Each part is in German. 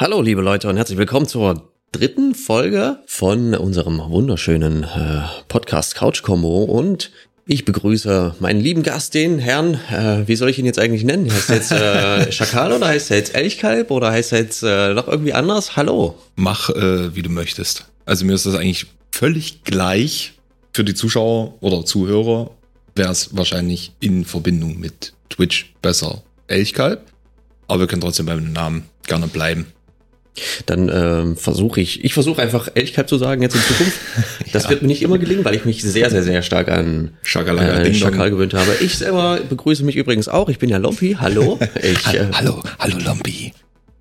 Hallo, liebe Leute, und herzlich willkommen zur dritten Folge von unserem wunderschönen äh, Podcast Couch Combo. Und ich begrüße meinen lieben Gast, den Herrn, äh, wie soll ich ihn jetzt eigentlich nennen? Heißt er jetzt äh, Schakal oder heißt er jetzt Elchkalb oder heißt er jetzt äh, noch irgendwie anders? Hallo. Mach, äh, wie du möchtest. Also mir ist das eigentlich völlig gleich. Für die Zuschauer oder Zuhörer wäre es wahrscheinlich in Verbindung mit Twitch besser Elchkalb. Aber wir können trotzdem beim Namen gerne bleiben. Dann ähm, versuche ich, ich versuche einfach Ehrlichkeit zu sagen jetzt in Zukunft. Das ja. wird mir nicht immer gelingen, weil ich mich sehr, sehr, sehr stark an äh, Schakal gewöhnt habe. Ich selber begrüße mich übrigens auch. Ich bin ja Lompi. Hallo. Ich, äh, hallo, hallo Lompi.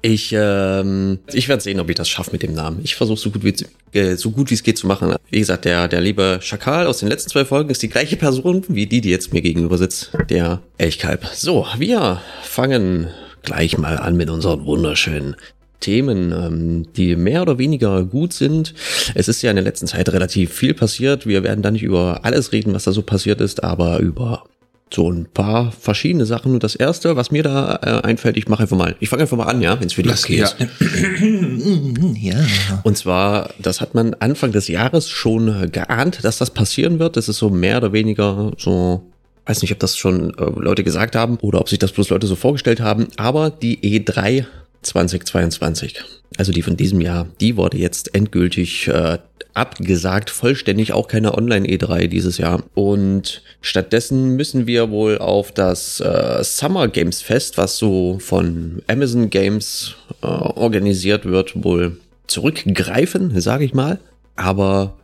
Ich, ähm, ich werde sehen, ob ich das schaffe mit dem Namen. Ich versuche so gut wie äh, so gut wie es geht zu machen. Wie gesagt, der der liebe Schakal aus den letzten zwei Folgen ist die gleiche Person wie die, die jetzt mir gegenüber sitzt, der Elchkalb. So, wir fangen gleich mal an mit unseren wunderschönen Themen, ähm, die mehr oder weniger gut sind. Es ist ja in der letzten Zeit relativ viel passiert. Wir werden da nicht über alles reden, was da so passiert ist, aber über so ein paar verschiedene Sachen. Und das erste, was mir da äh, einfällt, ich mache einfach mal, ich fange einfach mal an, ja, wenn es für dich okay ja. ist. ja. Und zwar, das hat man Anfang des Jahres schon geahnt, dass das passieren wird. Das ist so mehr oder weniger so weiß nicht, ob das schon äh, Leute gesagt haben oder ob sich das bloß Leute so vorgestellt haben, aber die E3 2022, also die von diesem Jahr, die wurde jetzt endgültig äh, abgesagt, vollständig auch keine Online-E3 dieses Jahr. Und stattdessen müssen wir wohl auf das äh, Summer Games Fest, was so von Amazon Games äh, organisiert wird, wohl zurückgreifen, sage ich mal. Aber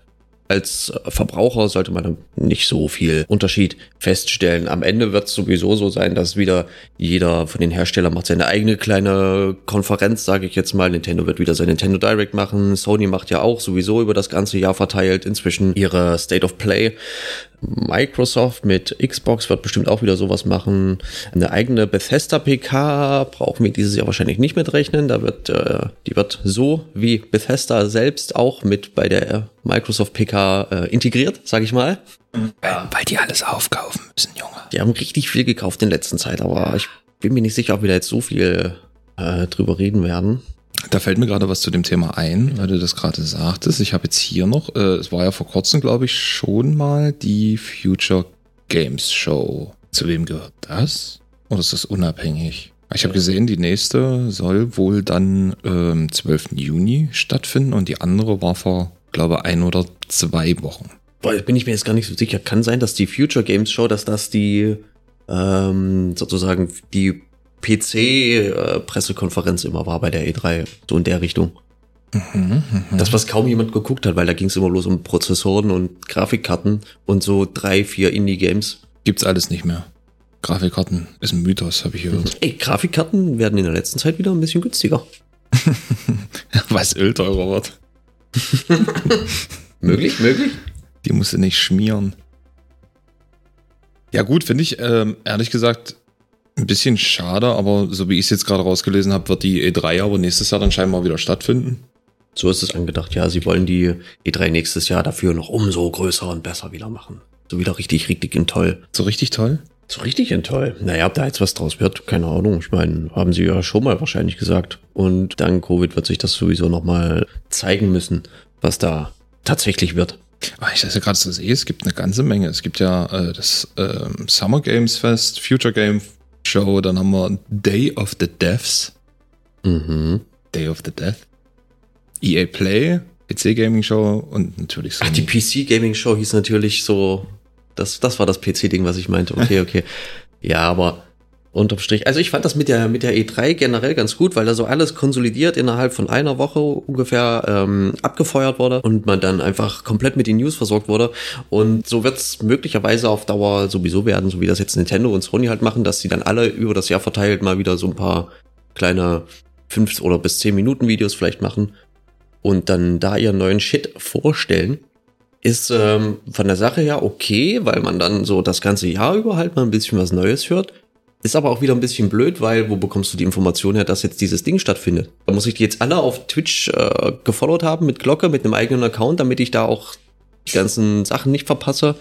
als Verbraucher sollte man nicht so viel Unterschied feststellen. Am Ende wird es sowieso so sein, dass wieder jeder von den Herstellern macht seine eigene kleine Konferenz, sage ich jetzt mal. Nintendo wird wieder sein Nintendo Direct machen. Sony macht ja auch sowieso über das ganze Jahr verteilt inzwischen ihre State of Play. Microsoft mit Xbox wird bestimmt auch wieder sowas machen. Eine eigene Bethesda PK brauchen wir dieses Jahr wahrscheinlich nicht mit rechnen. Da wird, äh, die wird so wie Bethesda selbst auch mit bei der Microsoft PK äh, integriert, sage ich mal. Weil, weil die alles aufkaufen müssen, Junge. Die haben richtig viel gekauft in letzter Zeit, aber ich bin mir nicht sicher, ob wir da jetzt so viel äh, drüber reden werden. Da fällt mir gerade was zu dem Thema ein, weil du das gerade sagtest. Ich habe jetzt hier noch, äh, es war ja vor kurzem, glaube ich, schon mal die Future Games Show. Zu wem gehört das? Oder ist das unabhängig? Ich habe gesehen, die nächste soll wohl dann ähm, 12. Juni stattfinden und die andere war vor, glaube ein oder zwei Wochen. Boah, bin ich mir jetzt gar nicht so sicher. Kann sein, dass die Future Games Show, dass das die ähm, sozusagen die PC-Pressekonferenz immer war bei der E3, so in der Richtung. Mhm, mh. Das, was kaum jemand geguckt hat, weil da ging es immer bloß um Prozessoren und Grafikkarten und so drei, vier Indie-Games. Gibt's alles nicht mehr. Grafikkarten ist ein Mythos, habe ich gehört. Ey, Grafikkarten werden in der letzten Zeit wieder ein bisschen günstiger. Was Öl teurer wird. möglich, möglich. Die musst du nicht schmieren. Ja gut, finde ich, ähm, ehrlich gesagt, ein bisschen schade, aber so wie ich es jetzt gerade rausgelesen habe, wird die E3 aber nächstes Jahr dann scheinbar wieder stattfinden. So ist es angedacht, ja. Sie wollen die E3 nächstes Jahr dafür noch umso größer und besser wieder machen. So wieder richtig, richtig in toll. So richtig toll? So richtig in toll. Naja, ob da jetzt was draus wird, keine Ahnung. Ich meine, haben sie ja schon mal wahrscheinlich gesagt. Und dank Covid wird sich das sowieso nochmal zeigen müssen, was da tatsächlich wird. Ah, ich das ja gerade so sehe, es gibt eine ganze Menge. Es gibt ja äh, das äh, Summer Games Fest, Future Game Show, dann haben wir Day of the Deaths. Mhm. Day of the Death. EA Play, PC Gaming Show und natürlich so. Ach, die PC Gaming Show hieß natürlich so, das, das war das PC-Ding, was ich meinte. Okay, okay. ja, aber unterm Strich. Also ich fand das mit der, mit der E3 generell ganz gut, weil da so alles konsolidiert innerhalb von einer Woche ungefähr ähm, abgefeuert wurde und man dann einfach komplett mit den News versorgt wurde. Und so wird es möglicherweise auf Dauer sowieso werden, so wie das jetzt Nintendo und Sony halt machen, dass sie dann alle über das Jahr verteilt mal wieder so ein paar kleine fünf oder bis zehn Minuten Videos vielleicht machen und dann da ihren neuen Shit vorstellen ist ähm, von der Sache her okay, weil man dann so das ganze Jahr über halt mal ein bisschen was Neues hört. Ist aber auch wieder ein bisschen blöd, weil wo bekommst du die Information her, dass jetzt dieses Ding stattfindet? Da muss ich die jetzt alle auf Twitch äh, gefollowt haben mit Glocke, mit einem eigenen Account, damit ich da auch die ganzen Sachen nicht verpasse?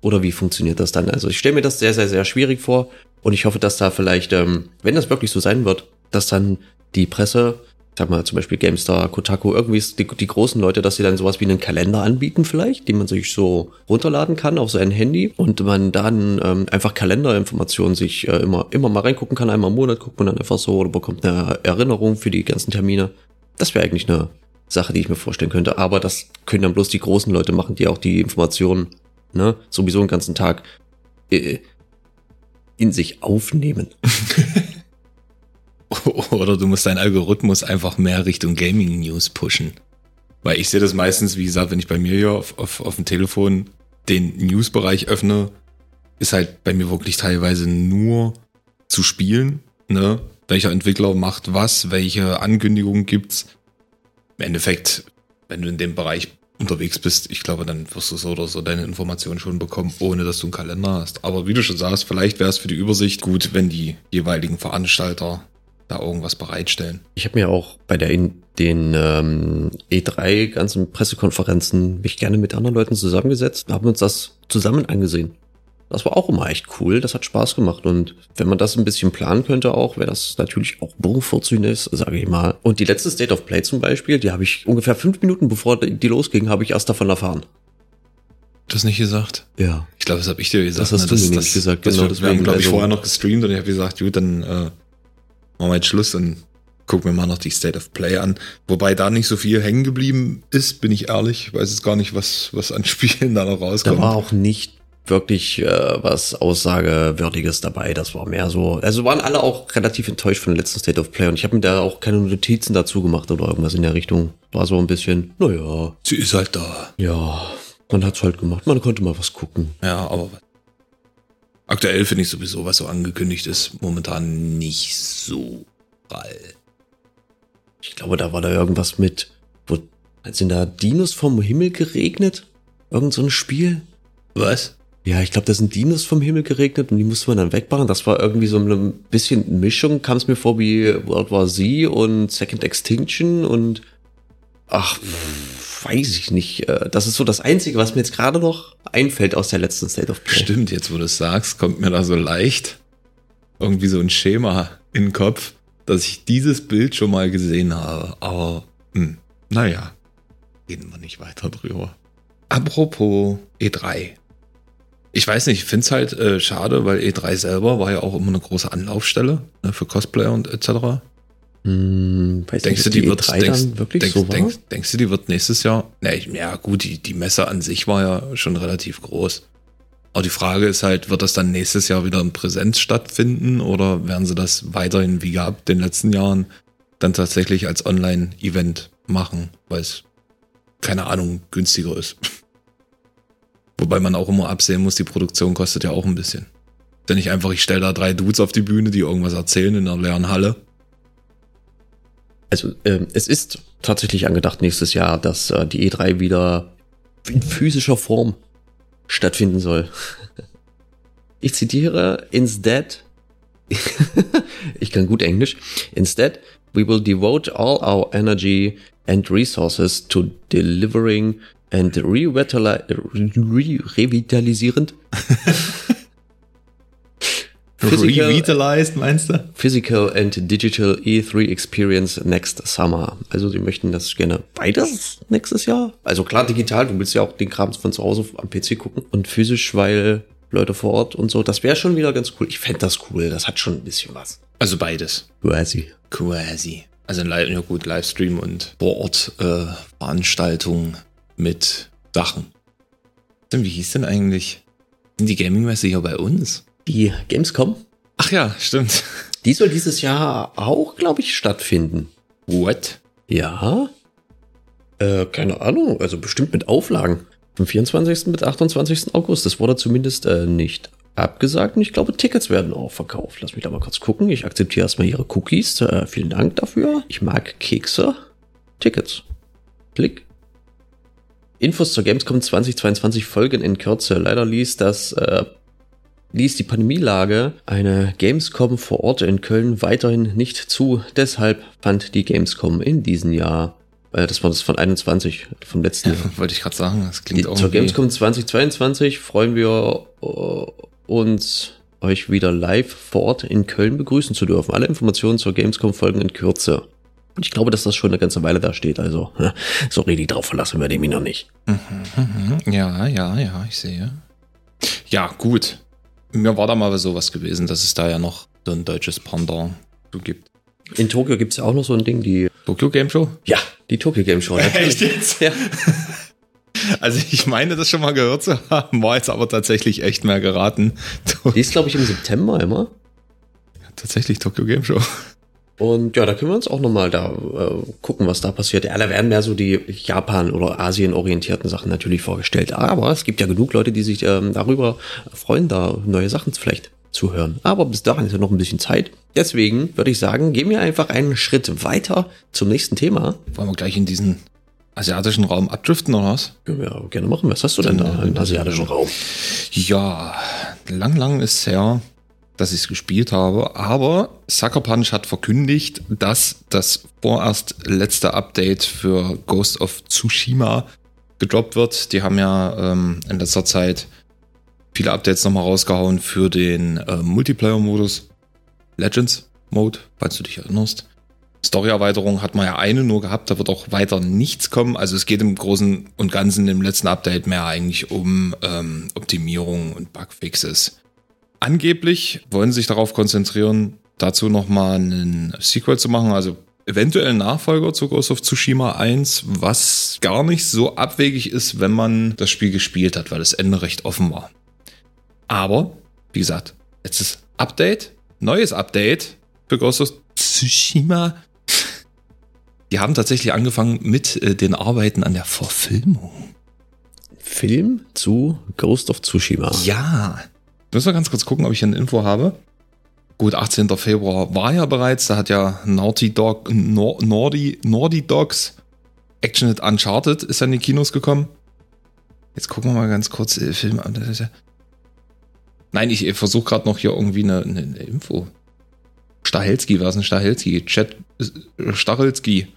Oder wie funktioniert das dann? Also ich stelle mir das sehr, sehr, sehr schwierig vor und ich hoffe, dass da vielleicht, ähm, wenn das wirklich so sein wird, dass dann die Presse sag mal zum Beispiel GameStar, Kotaku, irgendwie die, die großen Leute, dass sie dann sowas wie einen Kalender anbieten vielleicht, den man sich so runterladen kann auf sein Handy und man dann ähm, einfach Kalenderinformationen sich äh, immer, immer mal reingucken kann. Einmal im Monat guckt man dann einfach so oder bekommt eine Erinnerung für die ganzen Termine. Das wäre eigentlich eine Sache, die ich mir vorstellen könnte. Aber das können dann bloß die großen Leute machen, die auch die Informationen ne, sowieso den ganzen Tag äh, in sich aufnehmen. Oder du musst deinen Algorithmus einfach mehr Richtung Gaming News pushen. Weil ich sehe das meistens, wie gesagt, wenn ich bei mir hier auf, auf, auf dem Telefon den News-Bereich öffne, ist halt bei mir wirklich teilweise nur zu spielen. Ne? Welcher Entwickler macht was, welche Ankündigungen gibt's. Im Endeffekt, wenn du in dem Bereich unterwegs bist, ich glaube, dann wirst du so oder so deine Informationen schon bekommen, ohne dass du einen Kalender hast. Aber wie du schon sagst, vielleicht wäre es für die Übersicht gut, wenn die jeweiligen Veranstalter da irgendwas bereitstellen. Ich habe mir auch bei der in den ähm, E3 ganzen Pressekonferenzen mich gerne mit anderen Leuten zusammengesetzt und haben uns das zusammen angesehen. Das war auch immer echt cool, das hat Spaß gemacht und wenn man das ein bisschen planen könnte auch, wäre das natürlich auch ist, sage ich mal. Und die letzte State of Play zum Beispiel, die habe ich ungefähr fünf Minuten bevor die losging, habe ich erst davon erfahren. Das nicht gesagt? Ja. Ich glaube, das habe ich dir gesagt. Das hast ne? du mir nicht gesagt, genau. Das wir haben, glaube ich, also vorher noch gestreamt und ich habe gesagt, gut, dann äh, machen wir jetzt Schluss und gucken wir mal noch die State of Play an. Wobei da nicht so viel hängen geblieben ist, bin ich ehrlich. Ich weiß jetzt gar nicht, was, was an Spielen da noch rauskommt. Da war auch nicht wirklich äh, was Aussagewürdiges dabei. Das war mehr so. Also waren alle auch relativ enttäuscht von der letzten State of Play und ich habe mir da auch keine Notizen dazu gemacht oder irgendwas in der Richtung. War so ein bisschen, naja. Sie ist halt da. Ja, man hat's halt gemacht. Man konnte mal was gucken. Ja, aber Aktuell finde ich sowieso, was so angekündigt ist, momentan nicht so prall. Ich glaube, da war da irgendwas mit, wo sind da Dinos vom Himmel geregnet? Irgend so ein Spiel? Was? Ja, ich glaube, da sind Dinos vom Himmel geregnet und die musste man dann wegmachen. Das war irgendwie so eine bisschen Mischung, kam es mir vor wie World War Z und Second Extinction und ach, weiß ich nicht. Äh, das ist so das Einzige, was mir jetzt gerade noch einfällt aus der letzten State of Play. Stimmt, jetzt wo du es sagst, kommt mir da so leicht irgendwie so ein Schema in den Kopf, dass ich dieses Bild schon mal gesehen habe. Aber, hm, naja, reden wir nicht weiter drüber. Apropos E3. Ich weiß nicht, ich finde es halt äh, schade, weil E3 selber war ja auch immer eine große Anlaufstelle ne, für Cosplayer und etc. Hm, denkst nicht, du, die, die wird E3 denkst, wirklich denkst, so denkst, denkst, du, die wird nächstes Jahr? Ne, ja, gut, die, die Messe an sich war ja schon relativ groß. Aber die Frage ist halt, wird das dann nächstes Jahr wieder in Präsenz stattfinden oder werden sie das weiterhin wie gehabt in den letzten Jahren dann tatsächlich als Online-Event machen, weil es, keine Ahnung, günstiger ist. Wobei man auch immer absehen muss, die Produktion kostet ja auch ein bisschen. Denn nicht einfach, ich stelle da drei Dudes auf die Bühne, die irgendwas erzählen in einer leeren Halle also äh, es ist tatsächlich angedacht nächstes Jahr, dass äh, die E3 wieder in physischer Form stattfinden soll. Ich zitiere, instead, ich kann gut Englisch, instead, we will devote all our energy and resources to delivering and revitalisierend Physical, Revitalized, meinst du? Physical and Digital E3 Experience next summer. Also sie möchten das gerne beides nächstes Jahr. Also klar digital, du willst ja auch den Kram von zu Hause am PC gucken. Und physisch, weil Leute vor Ort und so. Das wäre schon wieder ganz cool. Ich fände das cool. Das hat schon ein bisschen was. Also beides. Quasi. Quasi. Also ja gut, Livestream und vor Ort äh, Veranstaltungen mit Sachen. Wie hieß denn eigentlich? Sind die Gaming-Messe hier bei uns? Die Gamescom. Ach ja, stimmt. Die soll dieses Jahr auch, glaube ich, stattfinden. What? Ja. Äh, keine Ahnung, also bestimmt mit Auflagen. Vom 24. bis 28. August. Das wurde zumindest äh, nicht abgesagt und ich glaube, Tickets werden auch verkauft. Lass mich da mal kurz gucken. Ich akzeptiere erstmal Ihre Cookies. Äh, vielen Dank dafür. Ich mag Kekse. Tickets. Klick. Infos zur Gamescom 2022 folgen in Kürze. Leider ließ das äh, ließ die Pandemielage eine Gamescom vor Ort in Köln weiterhin nicht zu. Deshalb fand die Gamescom in diesem Jahr, äh, das war das von 21, vom letzten ja, Jahr. Wollte ich gerade sagen, das klingt auch. Zur Gamescom 2022 freuen wir uh, uns, euch wieder live vor Ort in Köln begrüßen zu dürfen. Alle Informationen zur Gamescom folgen in Kürze. Und ich glaube, dass das schon eine ganze Weile da steht. Also, so richtig drauf verlassen wir dem noch nicht. Mhm, mhm. Ja, ja, ja, ich sehe. Ja, gut. Mir war da mal sowas gewesen, dass es da ja noch so ein deutsches Pendant so gibt. In Tokio gibt es ja auch noch so ein Ding, die. Tokyo Game Show? Ja, die Tokyo Game Show. Echt jetzt? Ja. Also ich meine, das schon mal gehört zu haben, war jetzt aber tatsächlich echt mehr geraten. Die ist, glaube ich, im September immer. Ja, tatsächlich Tokyo Game Show. Und ja, da können wir uns auch nochmal da äh, gucken, was da passiert. Ja, da werden mehr so die Japan- oder Asien-orientierten Sachen natürlich vorgestellt. Aber es gibt ja genug Leute, die sich ähm, darüber freuen, da neue Sachen vielleicht zu hören. Aber bis dahin ist ja noch ein bisschen Zeit. Deswegen würde ich sagen, gehen wir einfach einen Schritt weiter zum nächsten Thema. Wollen wir gleich in diesen asiatischen Raum abdriften oder was? Können wir gerne machen. Was hast du denn da im asiatischen Raum? Ja, lang, lang ist es her, dass ich es gespielt habe. Aber Sucker Punch hat verkündigt, dass das vorerst letzte Update für Ghost of Tsushima gedroppt wird. Die haben ja ähm, in letzter Zeit viele Updates nochmal rausgehauen für den äh, Multiplayer-Modus. Legends Mode, falls du dich erinnerst. Story-Erweiterung hat man ja eine nur gehabt, da wird auch weiter nichts kommen. Also es geht im Großen und Ganzen im letzten Update mehr eigentlich um ähm, Optimierung und Bugfixes. Angeblich wollen sie sich darauf konzentrieren, dazu nochmal einen Sequel zu machen, also eventuell Nachfolger zu Ghost of Tsushima 1, was gar nicht so abwegig ist, wenn man das Spiel gespielt hat, weil das Ende recht offen war. Aber, wie gesagt, letztes Update, neues Update für Ghost of Tsushima die haben tatsächlich angefangen mit äh, den Arbeiten an der Verfilmung. Film zu Ghost of Tsushima. Ja. Müssen wir ganz kurz gucken, ob ich eine Info habe. Gut, 18. Februar war ja bereits. Da hat ja Naughty Dog, Naughty, Naughty Dogs Action Hit Uncharted ist an die Kinos gekommen. Jetzt gucken wir mal ganz kurz äh, Film an. Nein, ich versuche gerade noch hier irgendwie eine, eine, eine Info. Stahelski, was ist ein Stahelski? Chat äh, Stachelski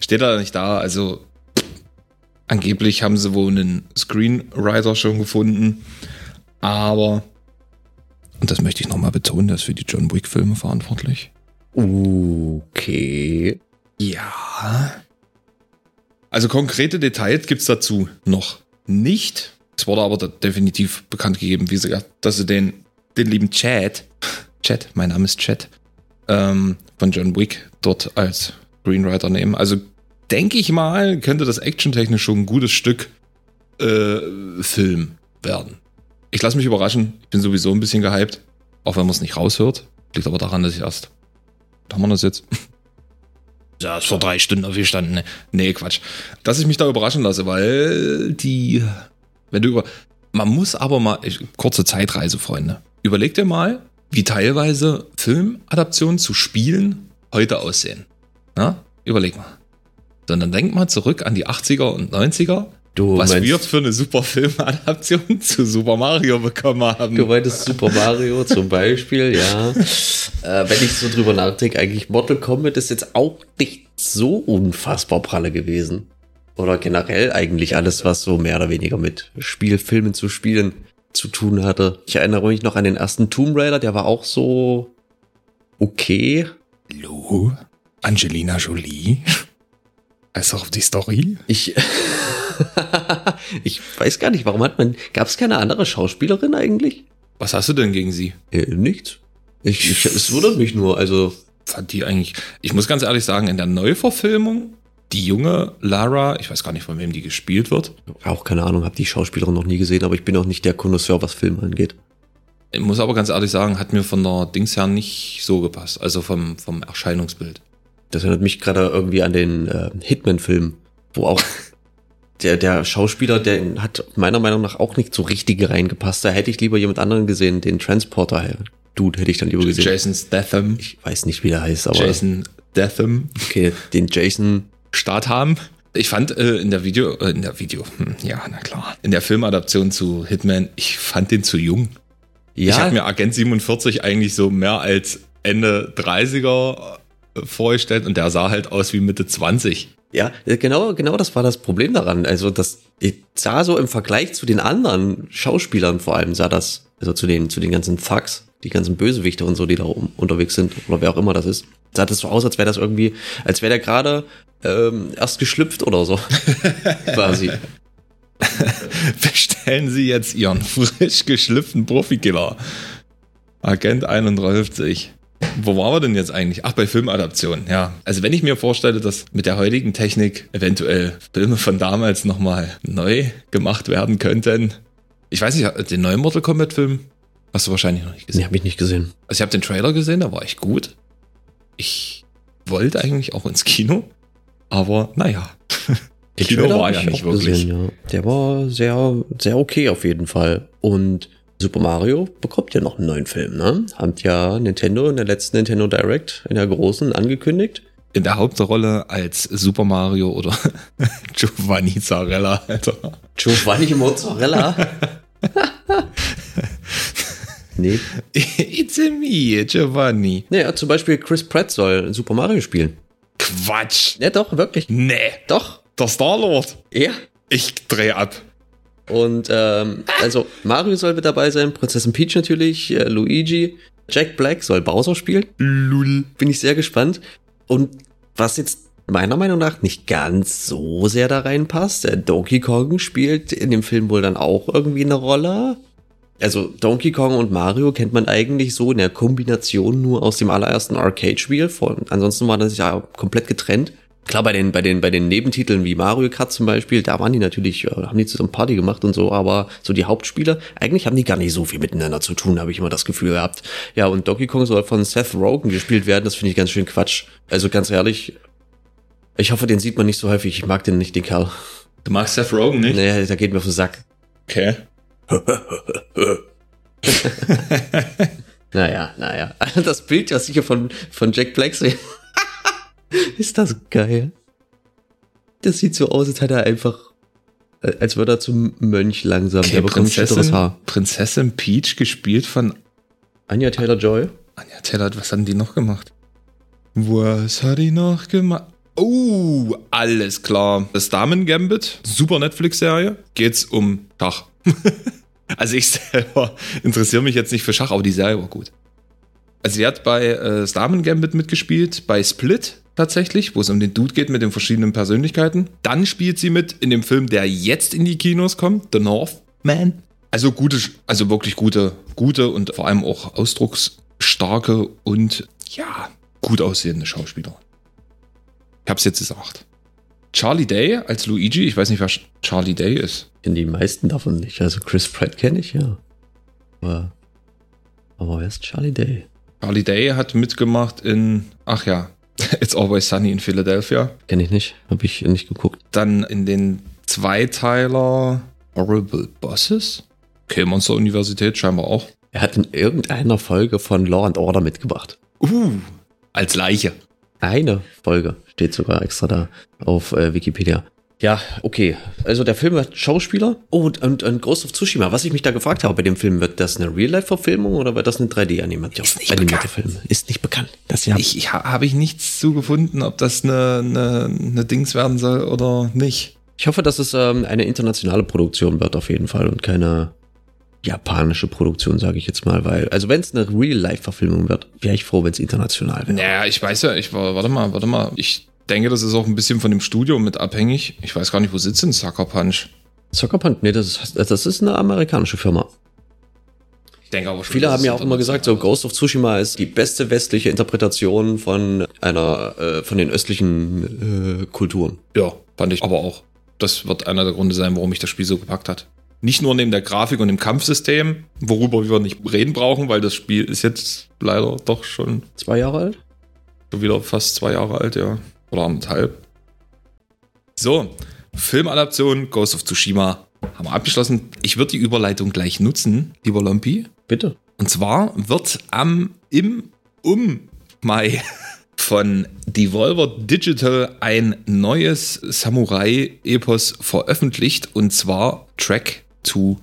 steht da nicht da. Also angeblich haben sie wohl einen Screenwriter schon gefunden, aber und das möchte ich nochmal betonen, der ist für die John Wick-Filme verantwortlich. Okay. Ja. Also konkrete Details gibt es dazu noch nicht. Es wurde aber definitiv bekannt gegeben, wie sie, dass sie den, den lieben Chad, Chad, mein Name ist Chad, ähm, von John Wick dort als Screenwriter nehmen. Also denke ich mal, könnte das actiontechnisch schon ein gutes Stück äh, Film werden. Ich lasse mich überraschen. Ich bin sowieso ein bisschen gehypt. Auch wenn man es nicht raushört. Liegt aber daran, dass ich erst. Da haben wir das jetzt. Ja, ist vor drei Stunden aufgestanden. Ne? Nee, Quatsch. Dass ich mich da überraschen lasse, weil die. Wenn du über. Man muss aber mal. Ich, kurze Zeitreise, Freunde. Überleg dir mal, wie teilweise Filmadaptionen zu Spielen heute aussehen. Ja? Überleg mal. Sondern denk mal zurück an die 80er und 90er. Du was wir für eine super Filmadaption zu Super Mario bekommen haben. Du meintest Super Mario zum Beispiel, ja. Äh, wenn ich so drüber nachdenke, eigentlich Mortal Kombat ist jetzt auch nicht so unfassbar pralle gewesen. Oder generell eigentlich alles, was so mehr oder weniger mit Spielfilmen zu spielen zu tun hatte. Ich erinnere mich noch an den ersten Tomb Raider, der war auch so okay. Lou? Angelina Jolie? Also auf die Story? Ich, ich weiß gar nicht, warum hat man, gab es keine andere Schauspielerin eigentlich? Was hast du denn gegen sie? Äh, nichts. Ich, ich, es wundert mich nur, also. Fand die eigentlich, ich muss ganz ehrlich sagen, in der Neuverfilmung, die junge Lara, ich weiß gar nicht, von wem die gespielt wird. Auch keine Ahnung, habe die Schauspielerin noch nie gesehen, aber ich bin auch nicht der Connoisseur, was Filme angeht. Ich muss aber ganz ehrlich sagen, hat mir von der Dings her nicht so gepasst, also vom, vom Erscheinungsbild. Das erinnert mich gerade irgendwie an den äh, Hitman-Film, wo auch der, der Schauspieler, der hat meiner Meinung nach auch nicht so richtig reingepasst. Da hätte ich lieber jemand anderen gesehen, den Transporter. Dude hätte ich dann lieber gesehen. Jason Statham. Ich weiß nicht, wie der heißt, aber. Jason Statham. Okay, den Jason Statham. Ich fand äh, in der Video, äh, in der Video, hm, ja, na klar, in der Filmadaption zu Hitman, ich fand den zu jung. Ja. Ich habe mir Agent 47 eigentlich so mehr als Ende 30er vorgestellt und der sah halt aus wie Mitte 20. Ja, genau, genau das war das Problem daran. Also das sah so im Vergleich zu den anderen Schauspielern vor allem sah das, also zu den, zu den ganzen Thugs, die ganzen Bösewichte und so, die da unterwegs sind, oder wer auch immer das ist, Sah das so aus, als wäre das irgendwie, als wäre der gerade ähm, erst geschlüpft oder so. Quasi. Bestellen Sie jetzt Ihren frisch geschlüpften Profikiller. Agent 51. Wo waren wir denn jetzt eigentlich? Ach, bei Filmadaptionen, ja. Also wenn ich mir vorstelle, dass mit der heutigen Technik eventuell Filme von damals nochmal neu gemacht werden könnten. Ich weiß nicht, den neuen Mortal Kombat Film hast du wahrscheinlich noch nicht gesehen. Nee, hab ich nicht gesehen. Also ich habe den Trailer gesehen, der war echt gut. Ich wollte eigentlich auch ins Kino, aber naja. Den Kino Trailer war ja nicht wirklich. Gesehen, ja. Der war sehr, sehr okay auf jeden Fall. Und Super Mario bekommt ja noch einen neuen Film, ne? Hat ja Nintendo in der letzten Nintendo Direct, in der großen, angekündigt. In der Hauptrolle als Super Mario oder Giovanni Zarella, Alter. Giovanni Mozzarella? nee. It's a me, Giovanni. Naja, zum Beispiel Chris Pratt soll Super Mario spielen. Quatsch. Ja, doch, wirklich. Nee. Doch. Der Star-Lord. Ja. Ich dreh ab. Und ähm, also Mario soll mit dabei sein, Prinzessin Peach natürlich, äh, Luigi, Jack Black soll Bowser spielen. Lul. Bin ich sehr gespannt. Und was jetzt meiner Meinung nach nicht ganz so sehr da reinpasst, der Donkey Kong spielt in dem Film wohl dann auch irgendwie eine Rolle. Also Donkey Kong und Mario kennt man eigentlich so in der Kombination nur aus dem allerersten Arcade-Spiel. Ansonsten war das ja komplett getrennt. Klar, bei den, bei den, bei den Nebentiteln wie Mario Kart zum Beispiel, da waren die natürlich, äh, haben die zusammen Party gemacht und so, aber so die Hauptspiele, eigentlich haben die gar nicht so viel miteinander zu tun, habe ich immer das Gefühl gehabt. Ja, und Donkey Kong soll von Seth Rogen gespielt werden, das finde ich ganz schön Quatsch. Also ganz ehrlich, ich hoffe, den sieht man nicht so häufig, ich mag den nicht, den Kerl. Du magst Seth Rogen nicht? Nee, der geht mir auf den Sack. Okay. naja, naja. Das Bild, was ich hier von, von Jack Black sehe. Ist das geil? Das sieht so aus, als hätte er einfach, äh, als würde er zum Mönch langsam. Okay, der bekommt Prinzessin, Haar. Prinzessin Peach gespielt von Anja Taylor Joy. Anja Taylor, was haben die noch gemacht? Was hat die noch gemacht? Oh, alles klar. Das Damen Gambit, super Netflix-Serie, geht's um Schach. also ich selber interessiere mich jetzt nicht für Schach, aber die Serie war gut. Also sie hat bei äh, Damen Gambit mitgespielt, bei Split tatsächlich, wo es um den Dude geht mit den verschiedenen Persönlichkeiten. Dann spielt sie mit in dem Film, der jetzt in die Kinos kommt, The Northman. Also gute, also wirklich gute, gute und vor allem auch ausdrucksstarke und ja, gut aussehende Schauspieler. Ich hab's jetzt gesagt. Charlie Day als Luigi, ich weiß nicht, wer Charlie Day ist. In die meisten davon nicht. Also Chris Pratt kenne ich ja. Aber, aber wer ist Charlie Day? Charlie Day hat mitgemacht in, ach ja, It's Always Sunny in Philadelphia. Kenne ich nicht, habe ich nicht geguckt. Dann in den Zweiteiler Horrible Bosses. Okay, Monster Universität scheinbar auch. Er hat in irgendeiner Folge von Law and Order mitgebracht. Uh, als Leiche. Eine Folge steht sogar extra da auf äh, Wikipedia. Ja, okay. Also der Film hat Schauspieler. Oh, und, und, und Ghost of Tsushima. Was ich mich da gefragt habe bei dem Film, wird das eine Real-Life-Verfilmung oder wird das eine 3D-Animation? Ist nicht Animierte Film. Ist nicht bekannt. Das ja. Ich, ich habe ich nichts zu gefunden, ob das eine, eine, eine Dings werden soll oder nicht. Ich hoffe, dass es ähm, eine internationale Produktion wird auf jeden Fall und keine japanische Produktion, sage ich jetzt mal, weil, also wenn es eine Real-Life-Verfilmung wird, wäre ich froh, wenn es international wäre. Naja, ich weiß ja, ich war, warte mal, warte mal, ich denke, das ist auch ein bisschen von dem Studio mit abhängig. Ich weiß gar nicht, wo sitzt denn Sucker Punch? Sucker Punch, nee, das ist, das ist eine amerikanische Firma. Ich denke aber schon. Viele haben ja auch immer gesagt, so Ghost of Tsushima ist die beste westliche Interpretation von einer, äh, von den östlichen äh, Kulturen. Ja, fand ich aber auch. Das wird einer der Gründe sein, warum mich das Spiel so gepackt hat. Nicht nur neben der Grafik und dem Kampfsystem, worüber wir nicht reden brauchen, weil das Spiel ist jetzt leider doch schon zwei Jahre alt. So wieder fast zwei Jahre alt, ja. Oder anderthalb. So, Filmadaption Ghost of Tsushima haben wir abgeschlossen. Ich würde die Überleitung gleich nutzen, lieber Lompi. Bitte. Und zwar wird am im um Mai von Devolver Digital ein neues Samurai-Epos veröffentlicht und zwar Track to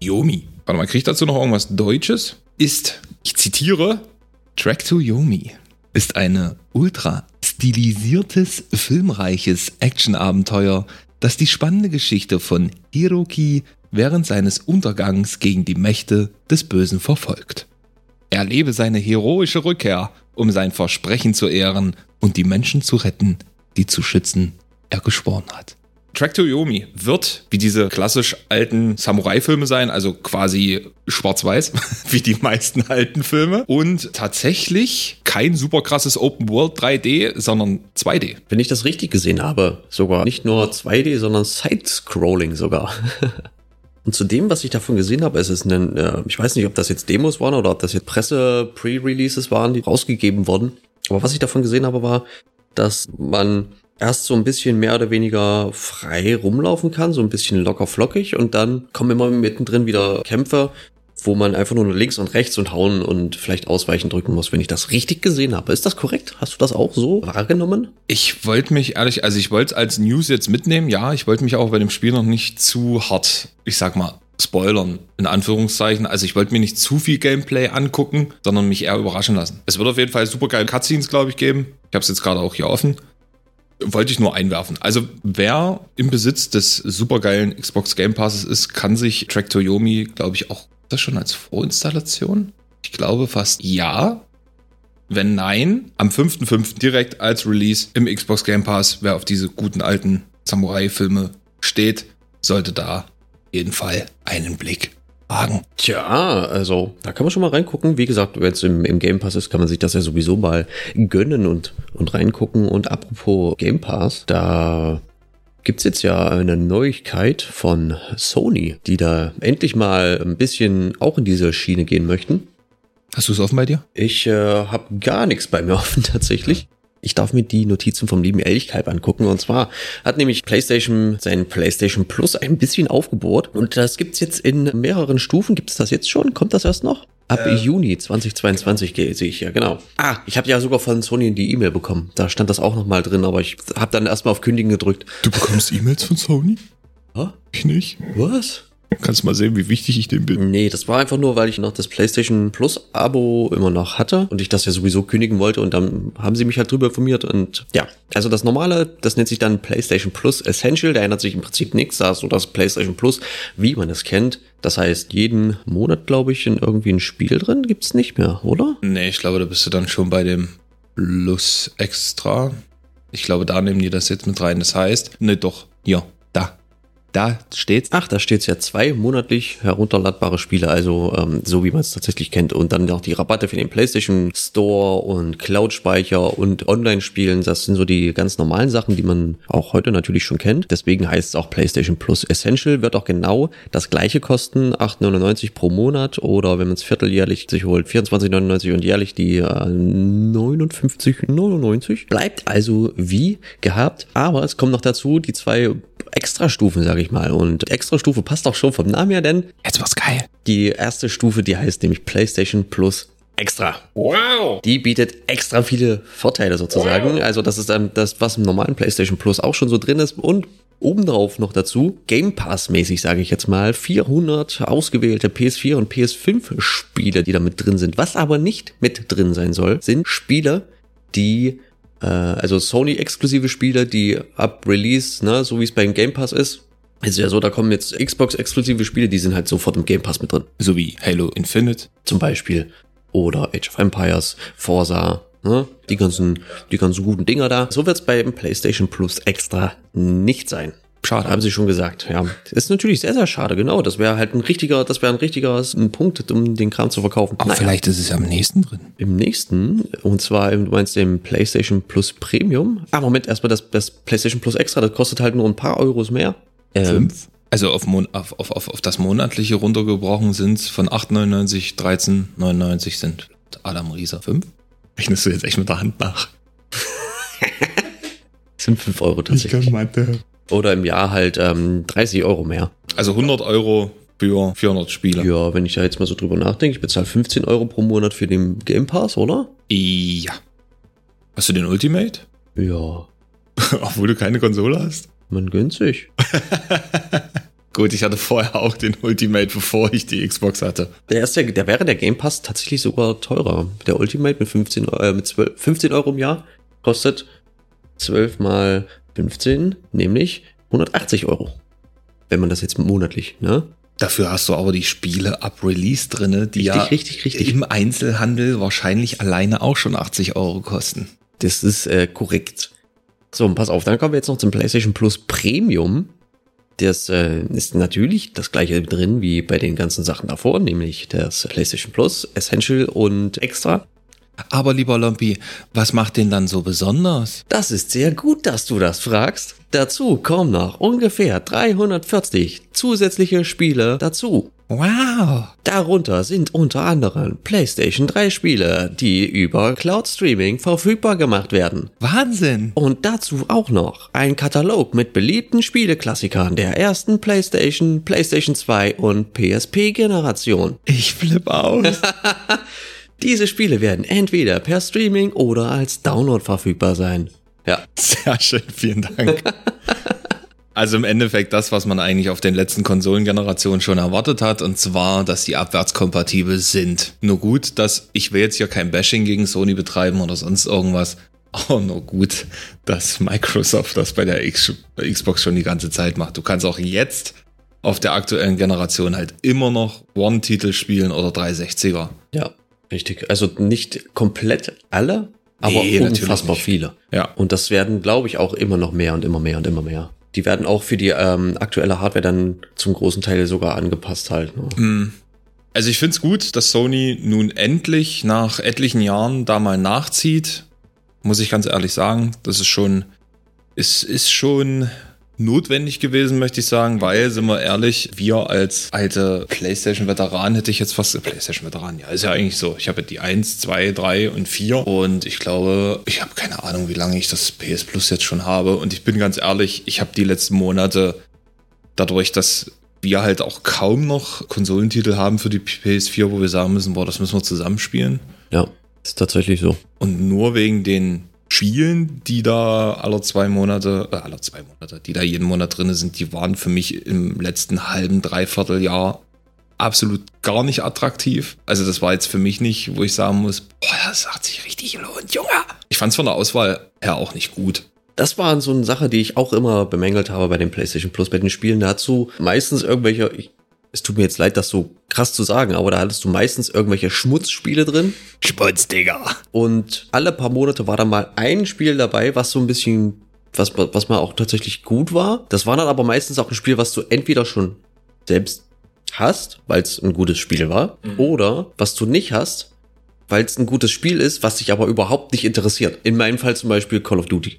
Yomi. Warte mal, kriege ich dazu noch irgendwas Deutsches? Ist, ich zitiere, Track to Yomi ist eine ultra stilisiertes, filmreiches Actionabenteuer, das die spannende Geschichte von Hiroki während seines Untergangs gegen die Mächte des Bösen verfolgt. Erlebe seine heroische Rückkehr um sein Versprechen zu ehren und die Menschen zu retten, die zu schützen er geschworen hat. Track to Yomi wird wie diese klassisch alten Samurai-Filme sein, also quasi schwarz-weiß, wie die meisten alten Filme. Und tatsächlich kein super krasses Open World 3D, sondern 2D. Wenn ich das richtig gesehen habe, sogar nicht nur 2D, sondern Side-Scrolling sogar. Und zu dem, was ich davon gesehen habe, es ist ein, äh, ich weiß nicht, ob das jetzt Demos waren oder ob das jetzt Presse-Pre-Releases waren, die rausgegeben wurden. Aber was ich davon gesehen habe, war, dass man erst so ein bisschen mehr oder weniger frei rumlaufen kann, so ein bisschen locker flockig und dann kommen immer mittendrin wieder Kämpfe, wo man einfach nur links und rechts und hauen und vielleicht ausweichen drücken muss, wenn ich das richtig gesehen habe. Ist das korrekt? Hast du das auch so wahrgenommen? Ich wollte mich ehrlich, also ich wollte es als News jetzt mitnehmen, ja, ich wollte mich auch bei dem Spiel noch nicht zu hart, ich sag mal, spoilern, in Anführungszeichen. Also ich wollte mir nicht zu viel Gameplay angucken, sondern mich eher überraschen lassen. Es wird auf jeden Fall super geile Cutscenes, glaube ich, geben. Ich habe es jetzt gerade auch hier offen. Wollte ich nur einwerfen. Also wer im Besitz des supergeilen Xbox Game Passes ist, kann sich Track to Yomi, glaube ich, auch das schon als Vorinstallation? Ich glaube fast ja. Wenn nein, am 5.5. direkt als Release im Xbox Game Pass, wer auf diese guten alten Samurai-Filme steht, sollte da jeden Fall einen Blick wagen. Tja, also da kann man schon mal reingucken. Wie gesagt, wenn es im, im Game Pass ist, kann man sich das ja sowieso mal gönnen und, und reingucken. Und apropos Game Pass, da gibt's jetzt ja eine Neuigkeit von Sony, die da endlich mal ein bisschen auch in diese Schiene gehen möchten. Hast du es offen bei dir? Ich äh, habe gar nichts bei mir offen tatsächlich. Ich darf mir die Notizen vom lieben Elchkalb angucken. Und zwar hat nämlich PlayStation sein PlayStation Plus ein bisschen aufgebohrt. Und das gibt's jetzt in mehreren Stufen. Gibt's das jetzt schon? Kommt das erst noch? Ab äh. Juni 2022 sehe ich ja, genau. Ah, ich habe ja sogar von Sony die E-Mail bekommen. Da stand das auch nochmal drin, aber ich habe dann erstmal auf Kündigen gedrückt. Du bekommst E-Mails von Sony? Ha? Ich nicht. Was? Kannst mal sehen, wie wichtig ich dem bin. Nee, das war einfach nur, weil ich noch das PlayStation Plus Abo immer noch hatte und ich das ja sowieso kündigen wollte und dann haben sie mich halt drüber informiert und ja, also das normale, das nennt sich dann PlayStation Plus Essential, da ändert sich im Prinzip nichts, da ist so das PlayStation Plus, wie man es kennt. Das heißt, jeden Monat, glaube ich, in irgendwie ein Spiel drin gibt's nicht mehr, oder? Nee, ich glaube, da bist du dann schon bei dem Plus Extra. Ich glaube, da nehmen die das jetzt mit rein. Das heißt, ne, doch, ja, da steht's. Ach, da steht's ja zwei monatlich herunterladbare Spiele, also ähm, so wie man es tatsächlich kennt. Und dann noch die Rabatte für den PlayStation Store und Cloud-Speicher und Online-Spielen. Das sind so die ganz normalen Sachen, die man auch heute natürlich schon kennt. Deswegen heißt es auch PlayStation Plus Essential. Wird auch genau das gleiche kosten, 8,99 pro Monat oder wenn man es vierteljährlich sich holt, 24,99 und jährlich die äh, 59,99. Bleibt also wie gehabt, aber es kommt noch dazu die zwei Extrastufen, sage ich mal. Und Extrastufe passt auch schon vom Namen her, denn jetzt war's geil. Die erste Stufe, die heißt nämlich PlayStation Plus Extra. Wow. Die bietet extra viele Vorteile sozusagen. Wow. Also das ist dann das, was im normalen PlayStation Plus auch schon so drin ist und obendrauf noch dazu Game Pass mäßig, sage ich jetzt mal, 400 ausgewählte PS4 und PS5 Spiele, die da mit drin sind. Was aber nicht mit drin sein soll, sind Spiele, die äh, also Sony-exklusive Spiele, die ab Release, ne, so wie es beim Game Pass ist, ist ja so, da kommen jetzt Xbox-exklusive Spiele, die sind halt sofort im Game Pass mit drin. So wie Halo Infinite zum Beispiel. Oder Age of Empires, Forza, ne? die ganzen, die ganzen guten Dinger da. So wird es beim PlayStation Plus extra nicht sein. Schade. Haben sie schon gesagt, ja. Ist natürlich sehr, sehr schade, genau. Das wäre halt ein richtiger, das wäre ein richtiger ein Punkt, um den Kram zu verkaufen. Aber naja. vielleicht ist es am nächsten drin. Im nächsten, und zwar, du meinst dem PlayStation Plus Premium. Ah, Moment, erstmal das, das PlayStation Plus Extra, das kostet halt nur ein paar Euros mehr. Ähm, Fünf? Also auf, auf, auf, auf, auf das monatliche runtergebrochen sind von 8,99, 13,99 sind Adam Rieser 5. Rechnest du jetzt echt mit der Hand nach? sind 5 Euro tatsächlich. Ich Mathe. Oder im Jahr halt ähm, 30 Euro mehr. Also 100 Euro für 400 Spiele. Ja, wenn ich da jetzt mal so drüber nachdenke, ich bezahle 15 Euro pro Monat für den Game Pass, oder? Ja. Hast du den Ultimate? Ja. Obwohl du keine Konsole hast? Man gönnt sich. Gut, ich hatte vorher auch den Ultimate, bevor ich die Xbox hatte. Der, ist der, der wäre der Game Pass tatsächlich sogar teurer. Der Ultimate mit 15, äh, mit 12, 15 Euro im Jahr kostet 12 mal 15, nämlich 180 Euro. Wenn man das jetzt monatlich, ne? Dafür hast du aber die Spiele ab Release drinne, die Richtig, ja richtig, richtig. im Einzelhandel wahrscheinlich alleine auch schon 80 Euro kosten. Das ist äh, korrekt. So, und pass auf, dann kommen wir jetzt noch zum PlayStation Plus Premium. Das äh, ist natürlich das gleiche drin wie bei den ganzen Sachen davor, nämlich das PlayStation Plus, Essential und Extra. Aber lieber Lompi, was macht den dann so besonders? Das ist sehr gut, dass du das fragst. Dazu kommen noch ungefähr 340 zusätzliche Spiele dazu. Wow. Darunter sind unter anderem PlayStation 3 Spiele, die über Cloud Streaming verfügbar gemacht werden. Wahnsinn. Und dazu auch noch ein Katalog mit beliebten Spieleklassikern der ersten PlayStation, PlayStation 2 und PSP-Generation. Ich flipp aus. Diese Spiele werden entweder per Streaming oder als Download verfügbar sein. Ja. Sehr schön, vielen Dank. Also im Endeffekt das, was man eigentlich auf den letzten Konsolengenerationen schon erwartet hat, und zwar, dass die abwärtskompatibel sind. Nur gut, dass ich will jetzt hier kein Bashing gegen Sony betreiben oder sonst irgendwas. Aber nur gut, dass Microsoft das bei der X Xbox schon die ganze Zeit macht. Du kannst auch jetzt auf der aktuellen Generation halt immer noch One-Titel spielen oder 360er. Ja, richtig. Also nicht komplett alle, aber Nee, unfassbar viele. Ja. Und das werden, glaube ich, auch immer noch mehr und immer mehr und immer mehr. Die werden auch für die ähm, aktuelle Hardware dann zum großen Teil sogar angepasst halt. Ne? Also ich find's gut, dass Sony nun endlich nach etlichen Jahren da mal nachzieht. Muss ich ganz ehrlich sagen, das ist schon, es ist schon notwendig gewesen, möchte ich sagen, weil, sind wir ehrlich, wir als alte PlayStation-Veteran hätte ich jetzt fast, PlayStation-Veteran, ja, ist ja eigentlich so. Ich habe die 1, 2, 3 und 4 und ich glaube, ich habe keine Ahnung, wie lange ich das PS Plus jetzt schon habe und ich bin ganz ehrlich, ich habe die letzten Monate dadurch, dass wir halt auch kaum noch Konsolentitel haben für die PS4, wo wir sagen müssen, boah, das müssen wir zusammenspielen. Ja, ist tatsächlich so. Und nur wegen den Spielen, die da alle zwei Monate, äh, alle zwei Monate, die da jeden Monat drin sind, die waren für mich im letzten halben, dreiviertel Jahr absolut gar nicht attraktiv. Also das war jetzt für mich nicht, wo ich sagen muss, boah, das hat sich richtig gelohnt, Junge. Ich fand es von der Auswahl her auch nicht gut. Das war so eine Sache, die ich auch immer bemängelt habe bei dem PlayStation Plus, bei den Spielen. Da hast du meistens irgendwelche, ich, es tut mir jetzt leid, das so krass zu sagen, aber da hattest du meistens irgendwelche Schmutzspiele drin. Sputz, Digga. Und alle paar Monate war da mal ein Spiel dabei, was so ein bisschen, was, was mal auch tatsächlich gut war. Das war dann aber meistens auch ein Spiel, was du entweder schon selbst hast, weil es ein gutes Spiel war, oder was du nicht hast, weil es ein gutes Spiel ist, was dich aber überhaupt nicht interessiert. In meinem Fall zum Beispiel Call of Duty.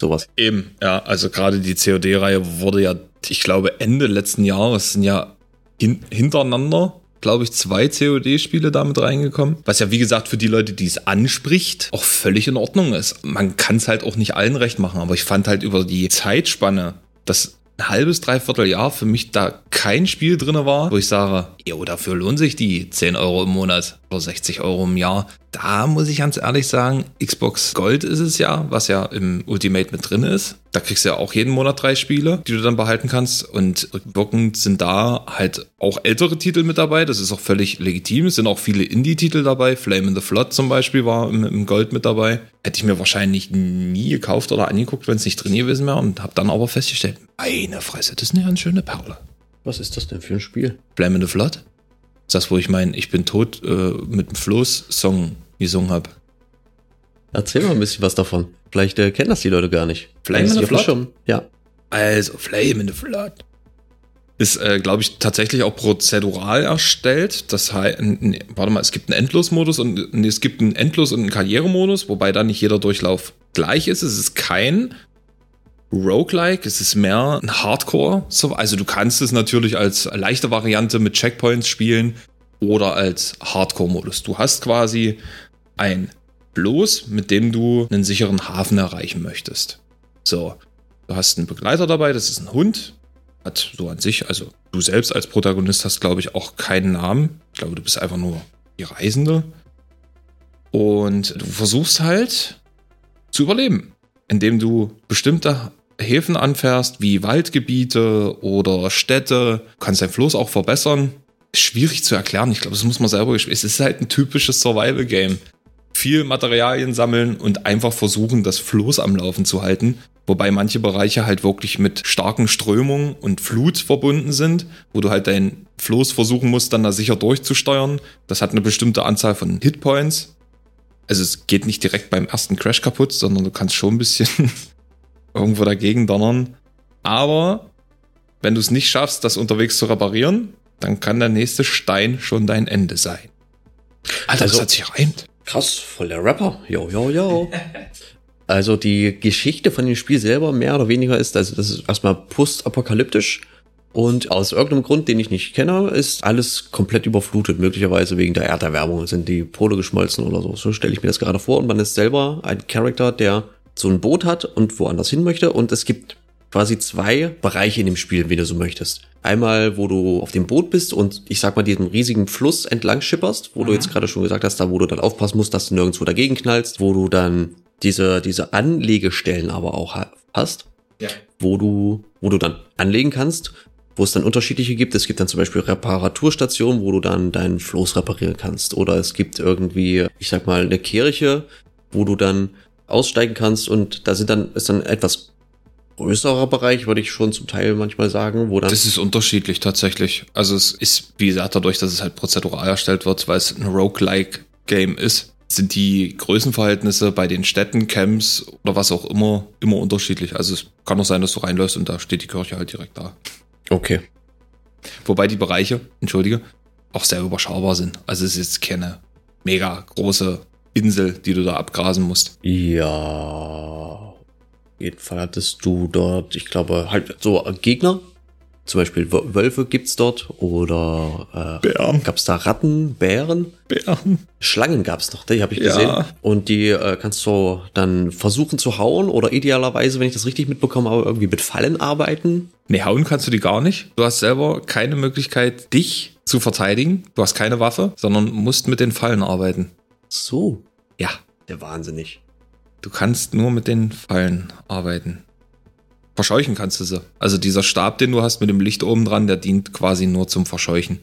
Sowas. Eben, ja, also gerade die COD-Reihe wurde ja, ich glaube, Ende letzten Jahres sind ja hin hintereinander, glaube ich, zwei COD-Spiele damit reingekommen. Was ja, wie gesagt, für die Leute, die es anspricht, auch völlig in Ordnung ist. Man kann es halt auch nicht allen recht machen, aber ich fand halt über die Zeitspanne, dass ein halbes, dreiviertel Jahr für mich da kein Spiel drinne war, wo ich sage, jo, dafür lohnen sich die 10 Euro im Monat oder 60 Euro im Jahr. Da muss ich ganz ehrlich sagen, Xbox Gold ist es ja, was ja im Ultimate mit drin ist. Da kriegst du ja auch jeden Monat drei Spiele, die du dann behalten kannst. Und rückwirkend sind da halt auch ältere Titel mit dabei. Das ist auch völlig legitim. Es sind auch viele Indie-Titel dabei. Flame in the Flood zum Beispiel war im, im Gold mit dabei. Hätte ich mir wahrscheinlich nie gekauft oder angeguckt, wenn es nicht drin gewesen wäre. Und habe dann aber festgestellt, meine Fresse, das ist eine ganz schöne Perle. Was ist das denn für ein Spiel? Flame in the Flood? Das wo ich mein Ich bin tot äh, mit dem Floß-Song gesungen habe. Erzähl mal ein bisschen was davon. Vielleicht äh, kennen das die Leute gar nicht. Flame in the Flood? Schirm? Ja. Also, Flame in the Flood. Ist, äh, glaube ich, tatsächlich auch prozedural erstellt. Das heißt, warte mal, es gibt einen Endlosmodus und nee, es gibt einen Endlos- und einen Karrieremodus, wobei da nicht jeder Durchlauf gleich ist. Es ist kein Roguelike, es ist mehr ein Hardcore. So, Also du kannst es natürlich als leichte Variante mit Checkpoints spielen oder als Hardcore-Modus. Du hast quasi ein Floß, mit dem du einen sicheren Hafen erreichen möchtest. So, du hast einen Begleiter dabei, das ist ein Hund. Hat so an sich, also du selbst als Protagonist hast, glaube ich, auch keinen Namen. Ich glaube, du bist einfach nur die Reisende. Und du versuchst halt zu überleben, indem du bestimmte Häfen anfährst, wie Waldgebiete oder Städte. Du kannst dein Floß auch verbessern. Schwierig zu erklären. Ich glaube, das muss man selber gespielt. Es ist halt ein typisches Survival-Game. viel Materialien sammeln und einfach versuchen, das Floß am Laufen zu halten. Wobei manche Bereiche halt wirklich mit starken Strömungen und Flut verbunden sind, wo du halt dein Floß versuchen musst, dann da sicher durchzusteuern. Das hat eine bestimmte Anzahl von Hitpoints. Also es geht nicht direkt beim ersten Crash kaputt, sondern du kannst schon ein bisschen irgendwo dagegen donnern. Aber wenn du es nicht schaffst, das unterwegs zu reparieren, dann kann der nächste Stein schon dein Ende sein. Alter, also, das hat sich reimt. Krass, voll der Rapper. Jo, jo, jo. Also die Geschichte von dem Spiel selber mehr oder weniger ist, also das ist erstmal postapokalyptisch und aus irgendeinem Grund, den ich nicht kenne, ist alles komplett überflutet. Möglicherweise wegen der Erderwärmung sind die Pole geschmolzen oder so. So stelle ich mir das gerade vor. Und man ist selber ein Charakter, der so ein Boot hat und woanders hin möchte. Und es gibt quasi zwei Bereiche in dem Spiel, wie du so möchtest. Einmal, wo du auf dem Boot bist und ich sag mal diesen riesigen Fluss entlang schipperst, wo mhm. du jetzt gerade schon gesagt hast, da wo du dann aufpassen musst, dass du nirgendwo dagegen knallst, wo du dann diese, diese Anlegestellen aber auch hast, ja. wo du, wo du dann anlegen kannst, wo es dann unterschiedliche gibt. Es gibt dann zum Beispiel Reparaturstationen, wo du dann deinen Floß reparieren kannst. Oder es gibt irgendwie, ich sag mal, eine Kirche, wo du dann aussteigen kannst und da sind dann, ist dann etwas größerer Bereich, würde ich schon zum Teil manchmal sagen, wo dann. Das ist unterschiedlich tatsächlich. Also es ist, wie gesagt, dadurch, dass es halt prozedural erstellt wird, weil es ein Roguelike Game ist, sind die Größenverhältnisse bei den Städten, Camps oder was auch immer immer unterschiedlich. Also es kann auch sein, dass du reinläufst und da steht die Kirche halt direkt da. Okay. Wobei die Bereiche, entschuldige, auch sehr überschaubar sind. Also es ist jetzt keine mega große Insel, die du da abgrasen musst. Ja. Auf jeden Fall hattest du dort, ich glaube, halt so Gegner, zum Beispiel Wölfe gibt's dort oder äh, Bären. Gab's da Ratten, Bären? Bären. Schlangen gab's noch, die habe ich gesehen. Ja. Und die äh, kannst du dann versuchen zu hauen oder idealerweise, wenn ich das richtig mitbekomme, auch irgendwie mit Fallen arbeiten. Nee, hauen kannst du die gar nicht. Du hast selber keine Möglichkeit, dich zu verteidigen. Du hast keine Waffe, sondern musst mit den Fallen arbeiten. So. Ja, der wahnsinnig. Du kannst nur mit den Fallen arbeiten. Verscheuchen kannst du sie. Also dieser Stab, den du hast mit dem Licht oben dran, der dient quasi nur zum Verscheuchen.